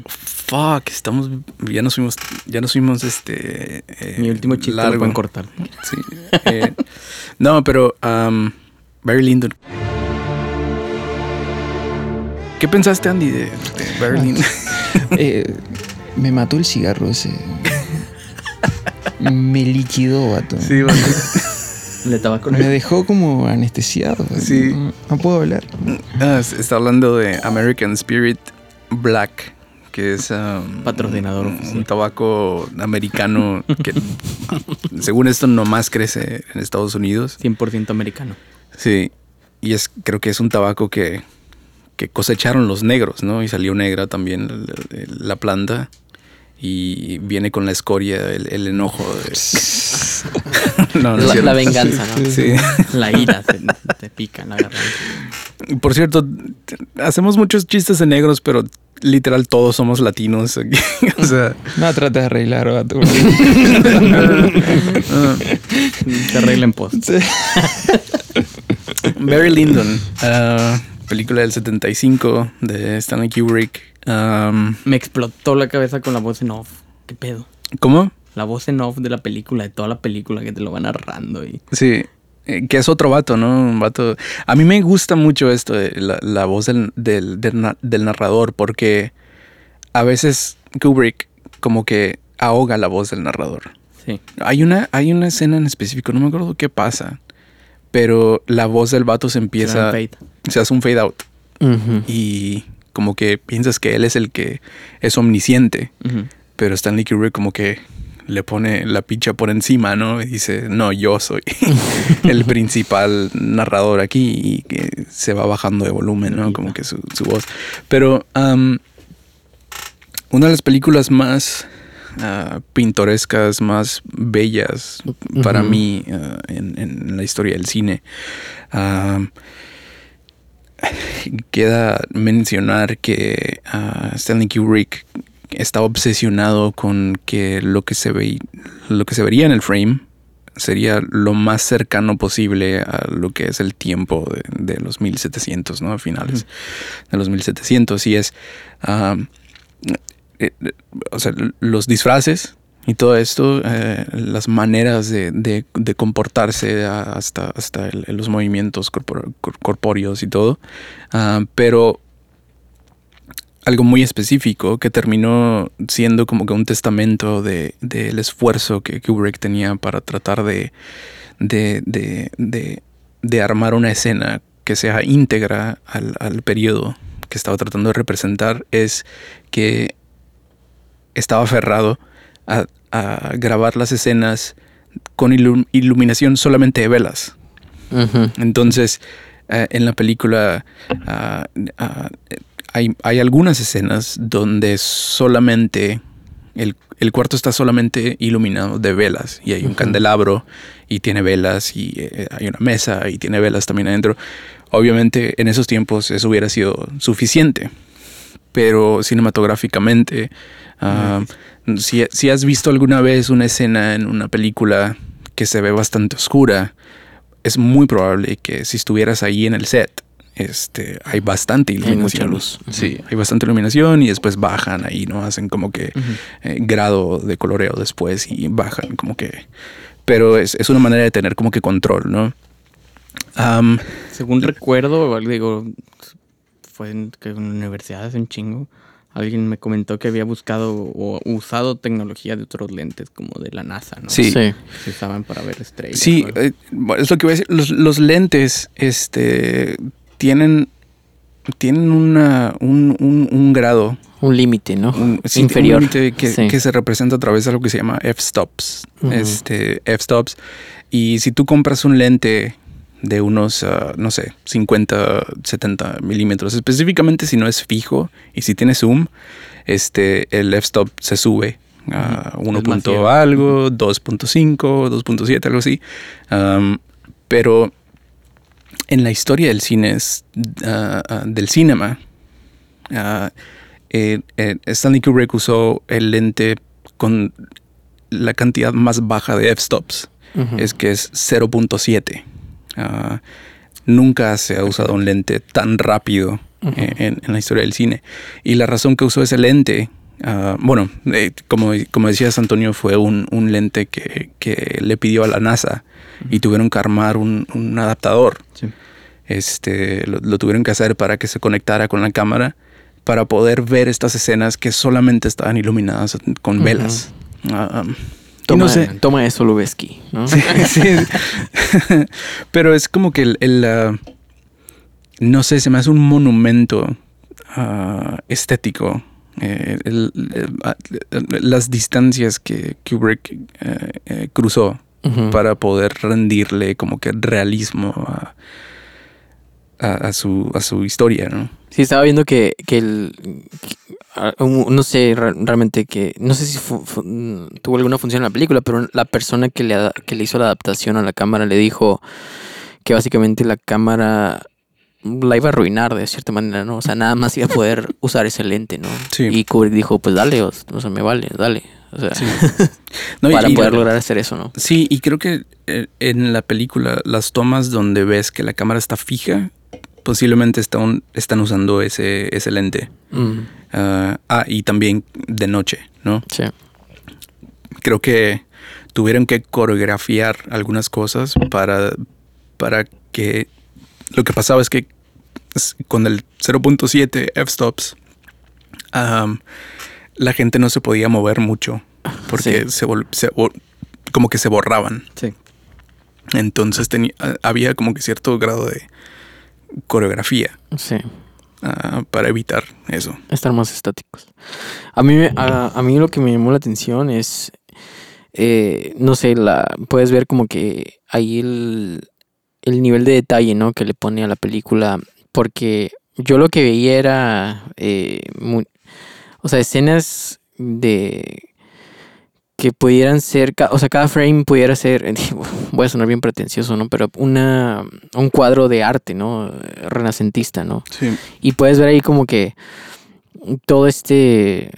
Fuck, estamos. Ya nos fuimos. Ya nos fuimos este. eh, Mi último chiste lo largo. pueden cortar. Sí. eh, no, pero. um, Barry Lyndon. ¿Qué pensaste, Andy, de, de Barry Lyndon? (laughs) Eh, me mató el cigarro ese. Me liquidó, vato. Sí, bueno. Le. Me dejó como anestesiado. Sí. No, no puedo hablar. Ah, es- está hablando de American Spirit Black, que es um, Patrocinador un, tabaco americano que, (laughs) según esto, nomás crece en Estados Unidos. 100% americano. Sí, y es creo que es un tabaco que, que cosecharon los negros, ¿no? Y salió negra también la, la- la planta. Y viene con la escoria, el, el enojo. de- (laughs) (laughs) No, no La, venganza, ¿no? Sí. La ira se, te pica en la garganta. Por cierto, hacemos muchos chistes de negros, pero literal todos somos latinos aquí. (laughs) o sea, No trates de arreglar, vato. (laughs) Se arregla en post. Sí. (laughs) Barry Lyndon, ah, película del 75 de Stanley Kubrick. Am, Me explotó la cabeza con la voz en off. ¿Qué pedo? ¿Cómo? La voz en off de la película, de toda la película que te lo va narrando y... Sí, eh, que es otro vato, ¿no? Un vato. A mí me gusta mucho esto, de la, la voz del, del, del na- del narrador, porque a veces Kubrick como que ahoga la voz del narrador. Sí. Hay una, hay una escena en específico, no me acuerdo qué pasa, pero la voz del vato se empieza, Fade. se hace un fade out y como que piensas que él es el que es omnisciente, Ujú. pero Stanley Kubrick como que le pone la picha por encima, ¿no? Y dice, no, yo soy (laughs) el principal narrador aquí y que se va bajando de volumen, ¿no? Como que su, su voz. Pero una de las películas más ah, pintorescas, más bellas para mí ah, en, en la historia del cine. queda mencionar que ah, Stanley Kubrick estaba obsesionado con que lo que se ve, lo que se vería en el frame sería lo más cercano posible a lo que es el tiempo de, de los 1700, ¿no? A finales de los 1700 y es, eh, eh, o sea, los disfraces y todo esto, eh, las maneras de, de- de comportarse hasta, hasta el- los movimientos corpor- cor- corpóreos y todo, Ah, pero algo muy específico que terminó siendo como que un testamento de- del esfuerzo que Kubrick tenía para tratar de, de, de, de- de armar una escena que sea íntegra al, al periodo que estaba tratando de representar es que estaba aferrado a, a grabar las escenas con ilu- iluminación solamente de velas. Entonces, eh, en la película ah, ah, hay, hay algunas escenas donde solamente el, el cuarto está solamente iluminado de velas y hay un candelabro y tiene velas y eh, hay una mesa y tiene velas también adentro. Obviamente en esos tiempos eso hubiera sido suficiente, pero cinematográficamente, ah, si, si has visto alguna vez una escena en una película que se ve bastante oscura, es muy probable que si estuvieras ahí en el set, este, hay bastante Hay iluminación. mucha luz. Sí, hay bastante iluminación y después bajan ahí, ¿no? Hacen como que eh, grado de coloreo después y bajan como que... Pero es, es una manera de tener como que control, ¿no? Según recuerdo, digo, fue en, que en universidades un chingo. Alguien me comentó que había buscado o usado tecnología de otros lentes como de la NASA, ¿no? Sí. Sí. Se usaban para ver estrellas. Sí, eh, es lo que voy a decir. Los, los lentes este, tienen, tienen una, un, un- un grado Un límite, ¿no? un, sí, Inferior. un límite que, Sí. que se representa a través de lo que se llama f-stops. Este, f-stops. Y si tú compras un lente de unos, ah, no sé, 50, 70 milímetros, específicamente si no es fijo y si tiene zoom, este, el f-stop se sube a Ujú. 1. Es más punto algo, 2.5, 2.7, algo así. Pero en la historia del cine, es, ah, del cinema, ah, eh, eh, Stanley Kubrick usó el lente con la cantidad más baja de f-stops, es que es 0.7. Ah, nunca se ha usado un lente tan rápido eh, en, en la historia del cine. Y la razón que usó ese lente, bueno, eh, como, como decías Antonio, fue un, un lente que, que le pidió a la NASA y tuvieron que armar un, un adaptador Sí. este, lo, lo tuvieron que hacer para que se conectara con la cámara para poder ver estas escenas que solamente estaban iluminadas con velas. Ah, um, y Toma, no sé. toma eso, Lubeski, ¿no? Sí, sí. (laughs) Pero es como que el, el, ah, no sé, se me hace un monumento ah, estético. eh, el- el- ah, las distancias que Kubrick eh, eh, cruzó Para poder rendirle como que realismo a, a, a su, a su historia, ¿no? Sí, estaba viendo que, que el. que- no sé re- realmente que. No sé si fu- fu- mm, tuvo alguna función en la película, pero la persona que le, que le hizo la adaptación a la cámara le dijo que básicamente la cámara la iba a arruinar de cierta manera, ¿no? O sea, nada más iba a poder (laughs) usar ese lente, ¿no? Sí. Y Kubrick dijo, pues dale, o sea, me vale, dale. O sea, Sí. (laughs) No, para y- poder lograr hacer eso, ¿no? Sí, y creo que eh, en la película las tomas donde ves que la cámara está fija, posiblemente están, están usando ese, ese lente. Mm, Ah, ah, y también de noche, ¿no? sí. Creo que tuvieron que coreografiar algunas cosas para, para que lo que pasaba es que con el 0.7 f-stops la gente no se podía mover mucho porque Sí. se, se como que se borraban. Sí. Entonces tenía, había como que cierto grado de coreografía Sí. ah, para evitar eso. estar más estáticos. A mí, a, a mí lo que me llamó la atención es, eh, no sé, la puedes ver como que ahí el, el nivel de detalle, ¿no? Que le pone a la película, porque yo lo que veía era, eh, mu- o sea, escenas de que pudieran ser, o sea, cada frame pudiera ser, (laughs) voy a sonar bien pretencioso, ¿no? Pero una, un cuadro de arte, ¿no? Renacentista, ¿no? Sí. Y puedes ver ahí como que todo este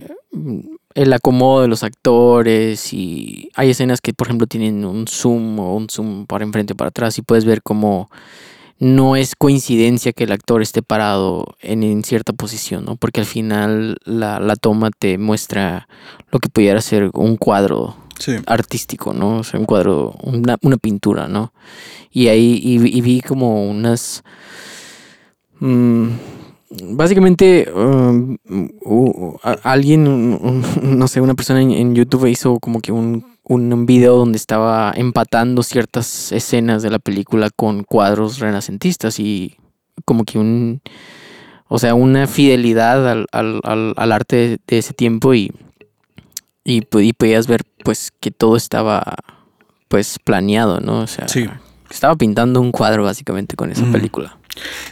el acomodo de los actores y hay escenas que por ejemplo tienen un zoom o un zoom para enfrente o para atrás y puedes ver como no es coincidencia que el actor esté parado en, en cierta posición, ¿no? Porque al final la, la toma te muestra lo que pudiera ser un cuadro Sí. artístico, ¿no? O sea, un cuadro, una, una pintura, ¿no? Y ahí y, vi- y vi como unas... mm, básicamente, um, alguien, no sé, una persona en, en YouTube hizo como que un, un video donde estaba empatando ciertas escenas de la película con cuadros renacentistas y como que un... O sea, una fidelidad al, al, al, al arte de, de ese tiempo y, y, y podías ver pues que todo estaba pues planeado, ¿no? O sea, Sí. estaba pintando un cuadro básicamente con esa Mm. película.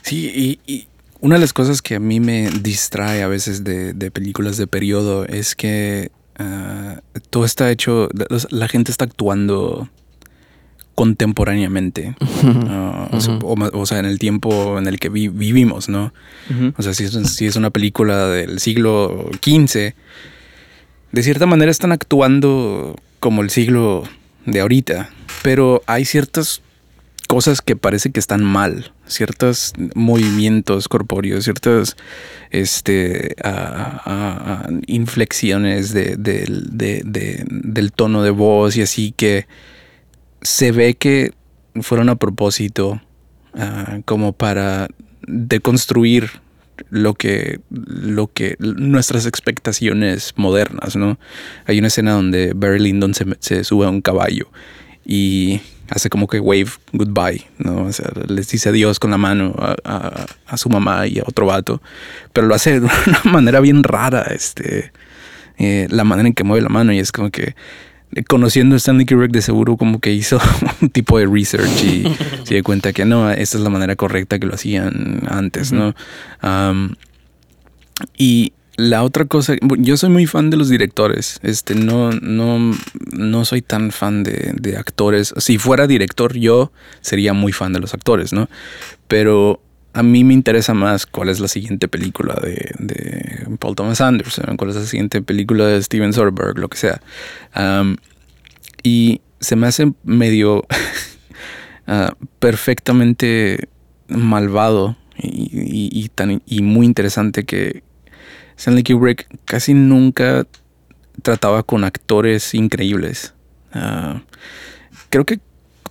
Sí, y, y una de las cosas que a mí me distrae a veces de, de películas de periodo es que ah, todo está hecho, la, la gente está actuando contemporáneamente, (laughs) ah, o, sea, Ujú. o ma- o sea, en el tiempo en el que vi- vivimos, ¿no? O sea, si es, si es una película del siglo XV, de cierta manera están actuando como el siglo de ahorita, pero hay ciertas cosas que parece que están mal, ciertos movimientos corpóreos, ciertas este, inflexiones de- del- de- de- del tono de voz y así que se ve que fueron a propósito ah, como para deconstruir lo que, lo que nuestras expectaciones modernas, ¿no? Hay una escena donde Barry Lyndon se, se sube a un caballo y hace como que wave goodbye, ¿no? O sea, les dice adiós con la mano a, a- a su mamá y a otro vato, pero lo hace de (laughs) una manera bien rara, este, eh, la manera en que mueve la mano y es como que eh, conociendo a Stanley Kubrick de seguro como que hizo (laughs) un tipo de research y (laughs) se dio cuenta que no, esta es la manera correcta que lo hacían antes, ¿no? Y la otra cosa, yo soy muy fan de los directores, este, no, no, no soy tan fan de, de actores. Si fuera director yo sería muy fan de los actores, ¿no? Pero a mí me interesa más cuál es la siguiente película de, de Paul Thomas Anderson, cuál es la siguiente película de Steven Soderbergh, lo que sea. Y se me hace medio (laughs) ah, perfectamente malvado y- y tan, y muy interesante que Stanley Kubrick casi nunca trataba con actores increíbles. Ah, creo que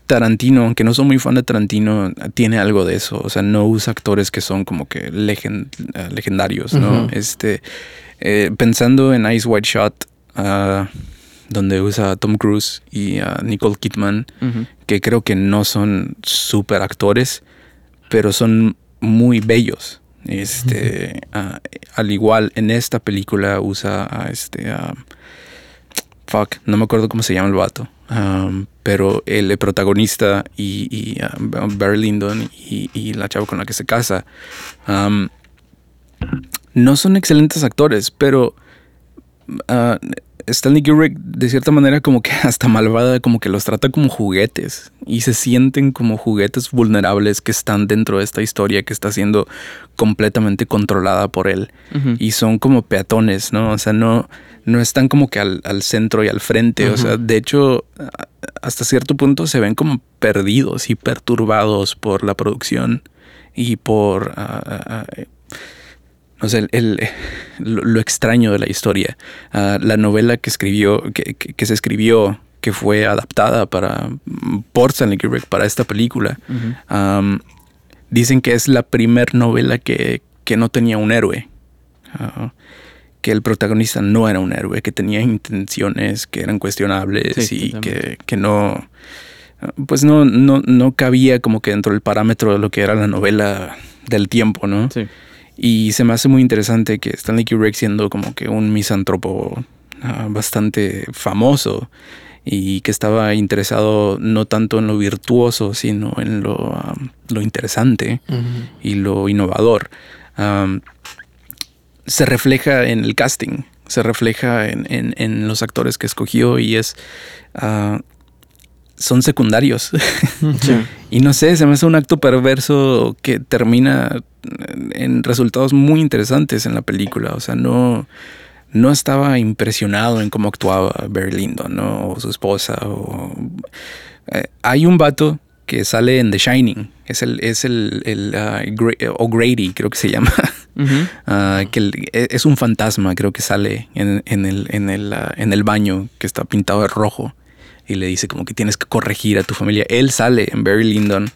Tarantino, aunque no soy muy fan de Tarantino, tiene algo de eso. O sea, no usa actores que son como que ah, legendarios, ¿no? Este, eh, pensando en Ice White Shot, ah, donde usa a Tom Cruise y a Nicole Kidman, que creo que no son super actores, pero son muy bellos. Este, al igual en esta película usa a este, fuck, no me acuerdo cómo se llama el vato, pero el, protagonista y, Barry Lyndon y, la chava con la que se casa, no son excelentes actores, pero ah, Stanley Kubrick de cierta manera como que (laughs) hasta malvada, como que los trata como juguetes y se sienten como juguetes vulnerables que están dentro de esta historia que está siendo completamente controlada por él. Y son como peatones, ¿no? O sea, no, no están como que al, al centro y al frente, o sea, de hecho, hasta cierto punto se ven como perdidos y perturbados por la producción y por... ah, ah, ah, no sé, el, el- (laughs) lo, extraño de la historia. Ah, la novela que escribió, que, que- que se escribió, que fue adaptada para, por Stanley Kubrick para esta película. Am, dicen que es la primer novela que, que no tenía un héroe. Ah, que el protagonista no era un héroe, que tenía intenciones que eran cuestionables Sí, y que, que no. Pues no, no, no cabía como que dentro del parámetro de lo que era la novela del tiempo, ¿no? Sí. Y se me hace muy interesante que Stanley Kubrick siendo como que un misántropo ah, bastante famoso y que estaba interesado no tanto en lo virtuoso, sino en lo, lo interesante y lo innovador. Se refleja en el casting, se refleja en, en- en los actores que escogió y es... ah, son secundarios. Sí. Y no sé, se me hace un acto perverso que termina en resultados muy interesantes en la película. O sea, no, no estaba impresionado en cómo actuaba Barry Lyndon, ¿no? O su esposa. O, Eh, hay un vato que sale en The Shining. Es el, es el, el ah, Gra- O'Grady, creo que se llama. (laughs) Ah, que el- e- es un fantasma, creo que sale en, en el, en, el, ah, en el baño que está pintado de rojo y le dice como que tienes que corregir a tu familia. Él sale en Barry Lyndon,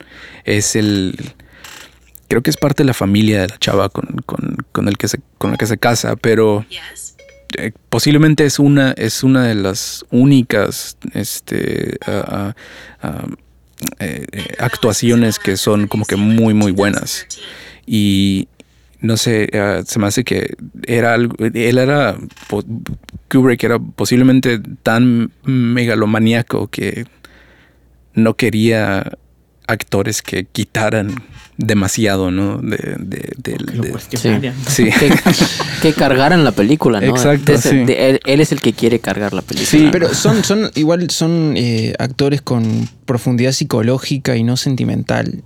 es el... Creo que es parte de la familia de la chava con, con, con el que se, con la que se casa, pero eh, posiblemente es una, es una de las únicas este, ah, ah, ah, eh, eh, actuaciones que son como que muy, muy buenas. Y no sé, eh, se me hace que era algo, él era, Kubrick era posiblemente tan megalomaníaco que no quería actores que quitaran demasiado, ¿no? De, de- de- cuestionarían. sí. que, que cargaran la película, ¿no? Exacto, Desde- sí. de- él, él es el que quiere cargar la película. Sí, Pero son, son igual son eh, actores con profundidad psicológica y no sentimental.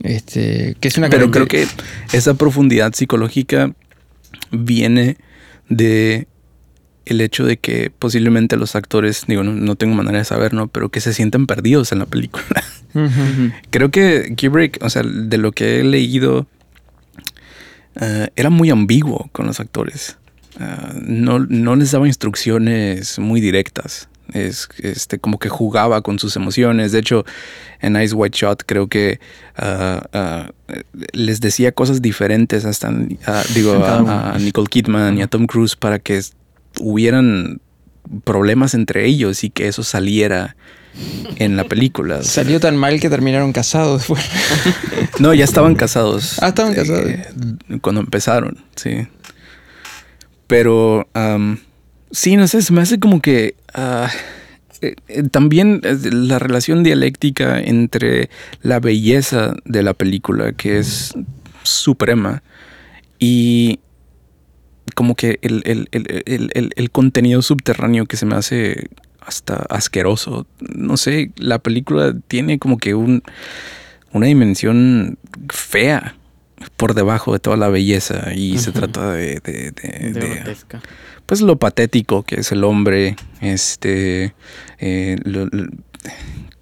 Este, que es una Pero creo que esa profundidad psicológica viene de el hecho de que posiblemente los actores, digo, no, no tengo manera de saber, ¿no? Pero que se sienten perdidos en la película. (laughs) Creo que Kubrick, o sea, de lo que he leído, eh, era muy ambiguo con los actores. Ah, no, no les daba instrucciones muy directas. Es este, como que jugaba con sus emociones. De hecho, en Ice White Shot creo que ah, ah, les decía cosas diferentes hasta ah, digo, a, a Nicole Kidman y a Tom Cruise para que hubieran problemas entre ellos y que eso saliera en la película. Salió tan mal que terminaron casados después. (laughs) no, ya estaban casados. Ah, estaban casados. eh, cuando empezaron, sí. Pero sí, no sé, se me hace como que ah, eh, eh, también eh, la relación dialéctica entre la belleza de la película, que es suprema, y como que el, el- el- el- contenido subterráneo que se me hace hasta asqueroso. No sé, la película tiene como que un, una dimensión fea por debajo de toda la belleza y se trata de, de- de- De de- grotesca. Pues lo patético que es el hombre, este, eh, lo- lo-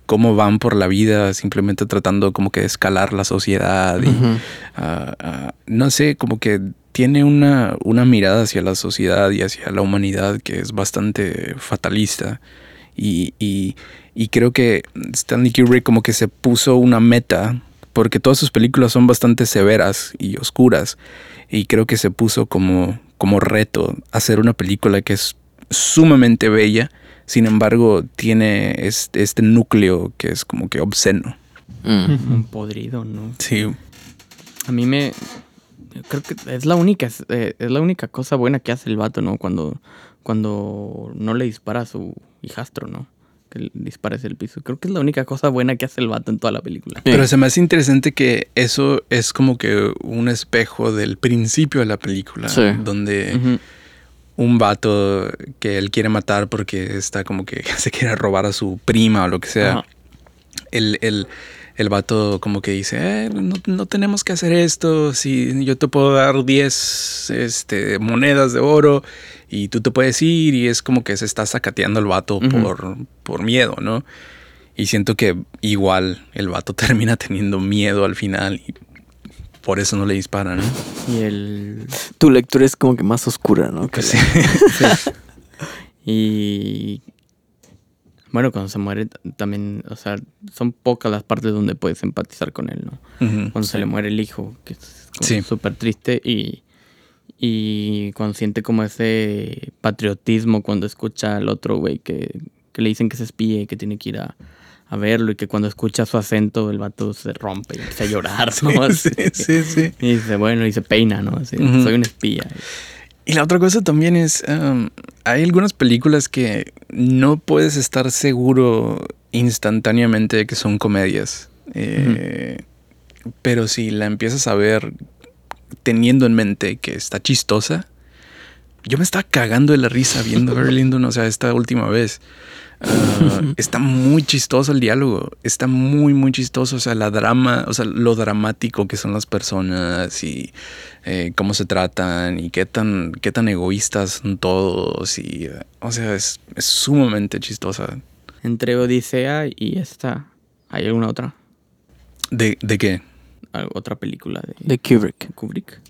cómo van por la vida simplemente tratando como que de escalar la sociedad y no sé, como que tiene una, una mirada hacia la sociedad y hacia la humanidad que es bastante fatalista. Y, y- y creo que Stanley Kubrick como que se puso una meta, porque todas sus películas son bastante severas y oscuras. Y creo que se puso como, como reto hacer una película que es sumamente bella, sin embargo tiene este, este núcleo que es como que obsceno. Mm. (laughs) Un podrido, ¿no? Sí, A mí me. Creo que es la única, es, eh, es la única cosa buena que hace el vato, ¿no? Cuando, cuando no le dispara a su hijastro, ¿no? Hacia el piso. Creo que es la única cosa buena que hace el vato en toda la película. Sí. Pero se me hace interesante que eso es como que un espejo del principio de la película, Sí. donde un vato que él quiere matar porque está como que (laughs) se quiere robar a su prima o lo que sea. El, el, el vato como que dice, "Eh, no, no tenemos que hacer esto, si yo te puedo dar 10 este, monedas de oro y tú te puedes ir y es como que se está sacateando el vato por, por miedo, ¿no? Y siento que igual el vato (laughs) termina teniendo miedo al final y por eso no le dispara, ¿no? Y el. Tu lectura es como que más oscura, ¿no? Que Sí. (laughs) (laughs) Y. Bueno, cuando se muere también, o sea, son pocas las partes donde puedes empatizar con él, ¿no? Cuando se le muere el hijo, que es súper triste y, y cuando siente como ese patriotismo cuando escucha al otro güey que, que le dicen que se espía y que tiene que ir a, a verlo y que cuando escucha su acento el vato se rompe y empieza a llorar, (laughs) ¿no? Sí, sí, sí. Y dice, bueno, y se peina, ¿no? Así, soy un espía. Y la otra cosa también es, um, hay algunas películas que no puedes estar seguro instantáneamente de que son comedias. Eh, Pero si la empiezas a ver teniendo en mente que está chistosa, yo me estaba cagando de la risa viendo Barry Lyndon, (laughs) o sea, esta última vez. Ah, (laughs) está muy chistoso el diálogo, está muy, muy chistoso, o sea, la drama, o sea, lo dramático que son las personas y eh, cómo se tratan y qué tan, qué tan egoístas son todos y, o sea, es, es sumamente chistosa. Entre Odisea y esta, ¿hay alguna otra? ¿De, de qué? ¿Otra película de, De Kubrick. Kubrick?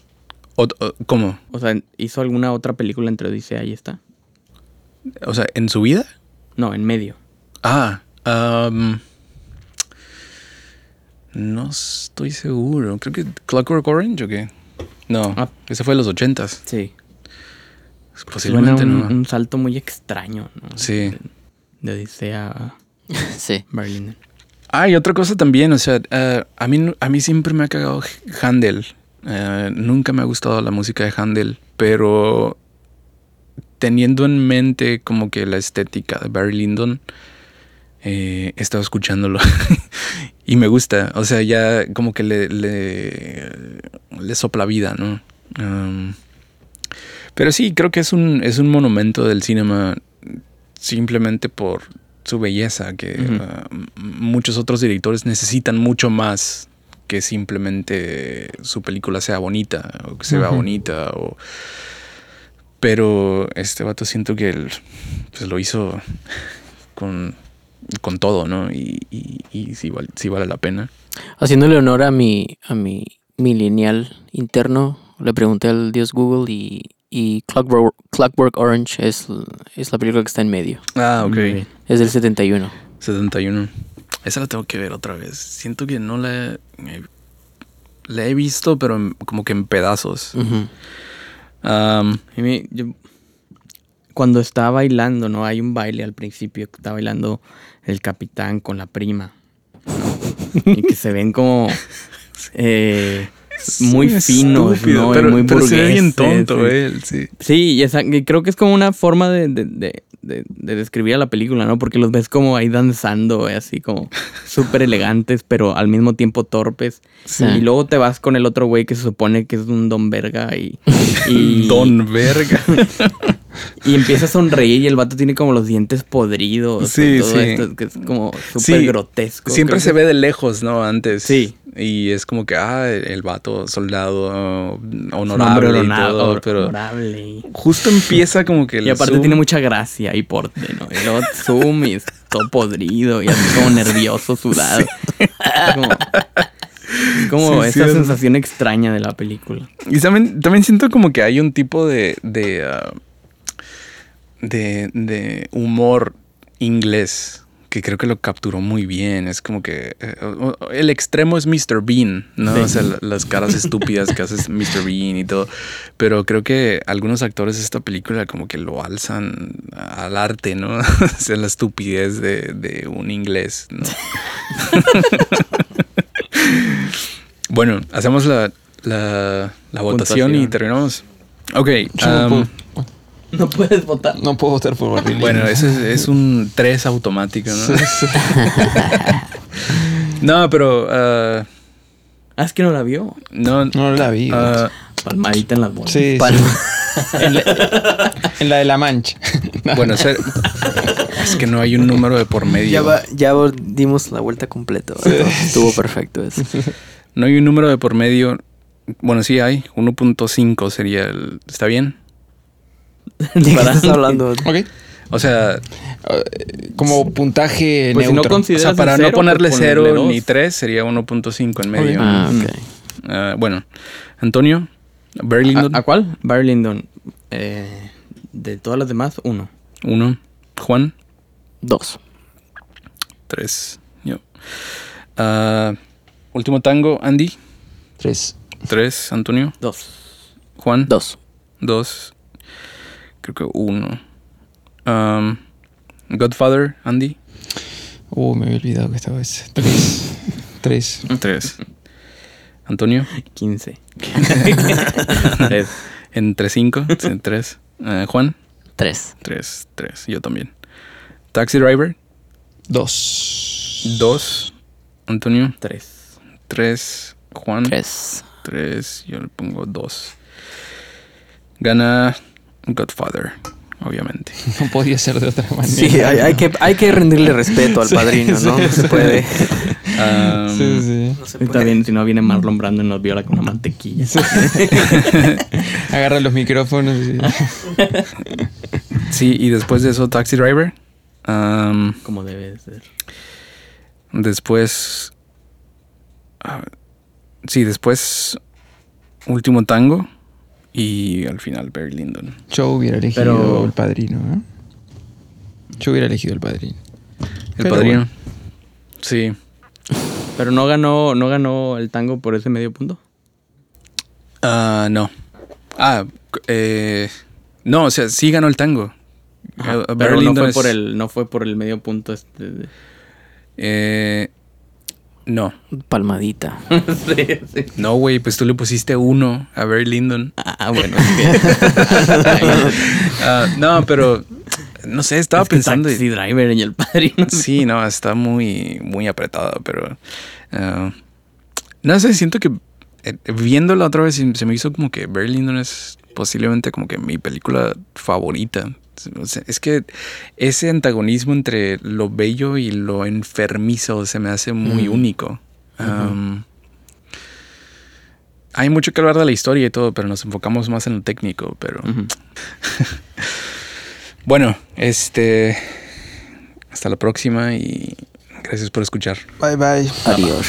O- ¿Cómo? O sea, ¿hizo alguna otra película entre Odisea y esta? O sea, ¿en su vida? No, en medio. Ah, am, no estoy seguro. Creo que Clockwork Orange o qué. No, Ah. ese fue de los ochentas. Sí. Posiblemente Suena un, no. un salto muy extraño, ¿no? Sí. De, de Odisea a (laughs) Sí. Berlín. Ah, y otra cosa también, o sea, eh, a, mí, a mí siempre me ha cagado Handel. Eh, nunca me ha gustado la música de Handel, pero teniendo en mente como que la estética de Barry Lyndon, eh, he estado escuchándolo (laughs) y me gusta. O sea, ya como que le, le, le sopla vida, ¿no? Pero sí, creo que es un, es un monumento del cinema simplemente por su belleza, que uh, m- muchos otros directores necesitan mucho más que simplemente su película sea bonita o que se vea bonita o pero este vato siento que él pues lo hizo con, con todo, ¿no? Y, y, y sí, val- sí vale la pena. Haciéndole honor a mi, a mi, mi lineal interno, le pregunté al dios Google y, y Clockwork, Clockwork Orange es, es la película que está en medio. Ah, ok. Es del 71. 71. Esa la tengo que ver otra vez. Siento que no la he, la he visto, pero en- como que en pedazos. Yo- cuando está bailando, ¿no? Hay un baile al principio que está bailando el capitán con la prima. ¿no? y que se ven como (laughs) eh, muy estúpido, ¿no? Pero, muy pero se ve bien tonto sí. él, sí. Sí, y, creo que es como una forma de, de- de- de- de describir a la película, ¿no? Porque los ves como ahí danzando, eh, así como (laughs) súper elegantes, pero al mismo tiempo torpes. Sí. Y luego te vas con el otro güey que se supone que es un don verga y... y (laughs) Don Verga. (laughs) Y empieza a sonreír y el vato tiene como los dientes podridos. Sí, y todo sí. esto, que es como súper Sí, grotesco. Siempre se que- ve de lejos, ¿no? Antes. Sí. Y es como que, ah, el, vato soldado uh, honorable hombre y todo, pero honorable justo empieza como que el Y aparte zoom- tiene mucha gracia y porte, ¿no? Y luego zoom y es todo podrido y así como nervioso, sudado. Como, es como Sí, esa sí, es- sensación extraña de la película. Y también, también siento como que hay un tipo de. de, ah, de, de humor inglés que creo que lo capturó muy bien. Es como que. eh, el extremo es Mr. Bean, ¿no? Sí. O sea, la- las caras estúpidas que hace Mr. Bean y todo. Pero creo que algunos actores de esta película como que lo alzan al arte, ¿no? (laughs) o sea, la estupidez de, de un inglés, ¿no? (laughs) bueno, hacemos la, la, la votación y terminamos. Ok. Um, (laughs) No puedes votar. no puedo votar por Barry bueno, ese es, es un 3 automático, ¿no? Sí, sí. (laughs) No, pero uh, Ah, es que no la vio. No, No la vi. ah, Palmadita en las bolas. sí, sí. (laughs) en, la, en la de la mancha. bueno, es que no hay un número de por medio. Ya, va- ya dimos la vuelta completa. ¿verdad? Estuvo perfecto eso. No hay un número de por medio. Bueno, sí hay. 1.5 sería el... ¿Está bien? ¿De qué estás hablando? (laughs) ok. O sea, Como puntaje Pues si no neutro. o sea para cero, no ponerle pues 0 ponerle ni dos. 3 sería 1.5 en medio. Ah, ok. Ah, bueno, Antonio, Barry Lyndon, ¿A, a cuál? Barry Lyndon. Eh, de todas las demás, uno. 1. Juan, Dos. 3. Yo. Ah, último tango, Andy, Tres. 3. Antonio, Dos. Juan, Dos. 2. Creo que 1. Godfather, Andy, Uh, me había olvidado que estaba ese. Tres. (laughs) Tres. 3. Antonio, 15. (laughs) Tres. entre 5, 3. (laughs) Juan, Tres. 3, 3. Yo también. Taxi Driver, Dos. 2. Antonio, Tres. 3. Juan, Tres. 3. Yo le pongo 2. Gana Godfather, obviamente. (laughs) No podía ser de otra manera. Sí, hay, hay que, hay que rendirle (laughs) respeto al padrino, ¿no? No se puede. (laughs) Um, Sí, sí. No se bien, si no viene Marlon Brando y nos viola con una mantequilla. Agarra los micrófonos y... Sí, y después de eso, Taxi Driver. Um, Como debe de ser. después. ah, sí, después. Último Tango. Y al final, Barry Lyndon. Yo hubiera elegido Pero- el padrino, ¿eh? Yo hubiera elegido el padrino. El Pero padrino. bueno. Sí. (laughs) Pero no ganó, no ganó el tango por ese medio punto. Ah, no. Ah, eh, no, o sea, sí ganó el tango. Ajá, Barry pero no fue es- por el, no fue por el medio punto este. de- Eh, no. Palmadita. (laughs) sí, sí. No, güey, pues tú le pusiste uno a Barry Lyndon. Ah, bueno. (laughs) Ah, no, pero no sé, estaba es que pensando. Taxi Driver y el padrino. Sí, no, está muy, muy apretada, pero ah, no sé, siento que eh, viéndola otra vez se me hizo como que Barry Lyndon es posiblemente como que mi película favorita. O sea, es que ese antagonismo entre lo bello y lo enfermizo se me hace muy Mm. único. Um, hay mucho que hablar de la historia y todo, pero nos enfocamos más en lo técnico, pero... (laughs) Bueno, este. Hasta la próxima y gracias por escuchar. Bye, bye. Adiós.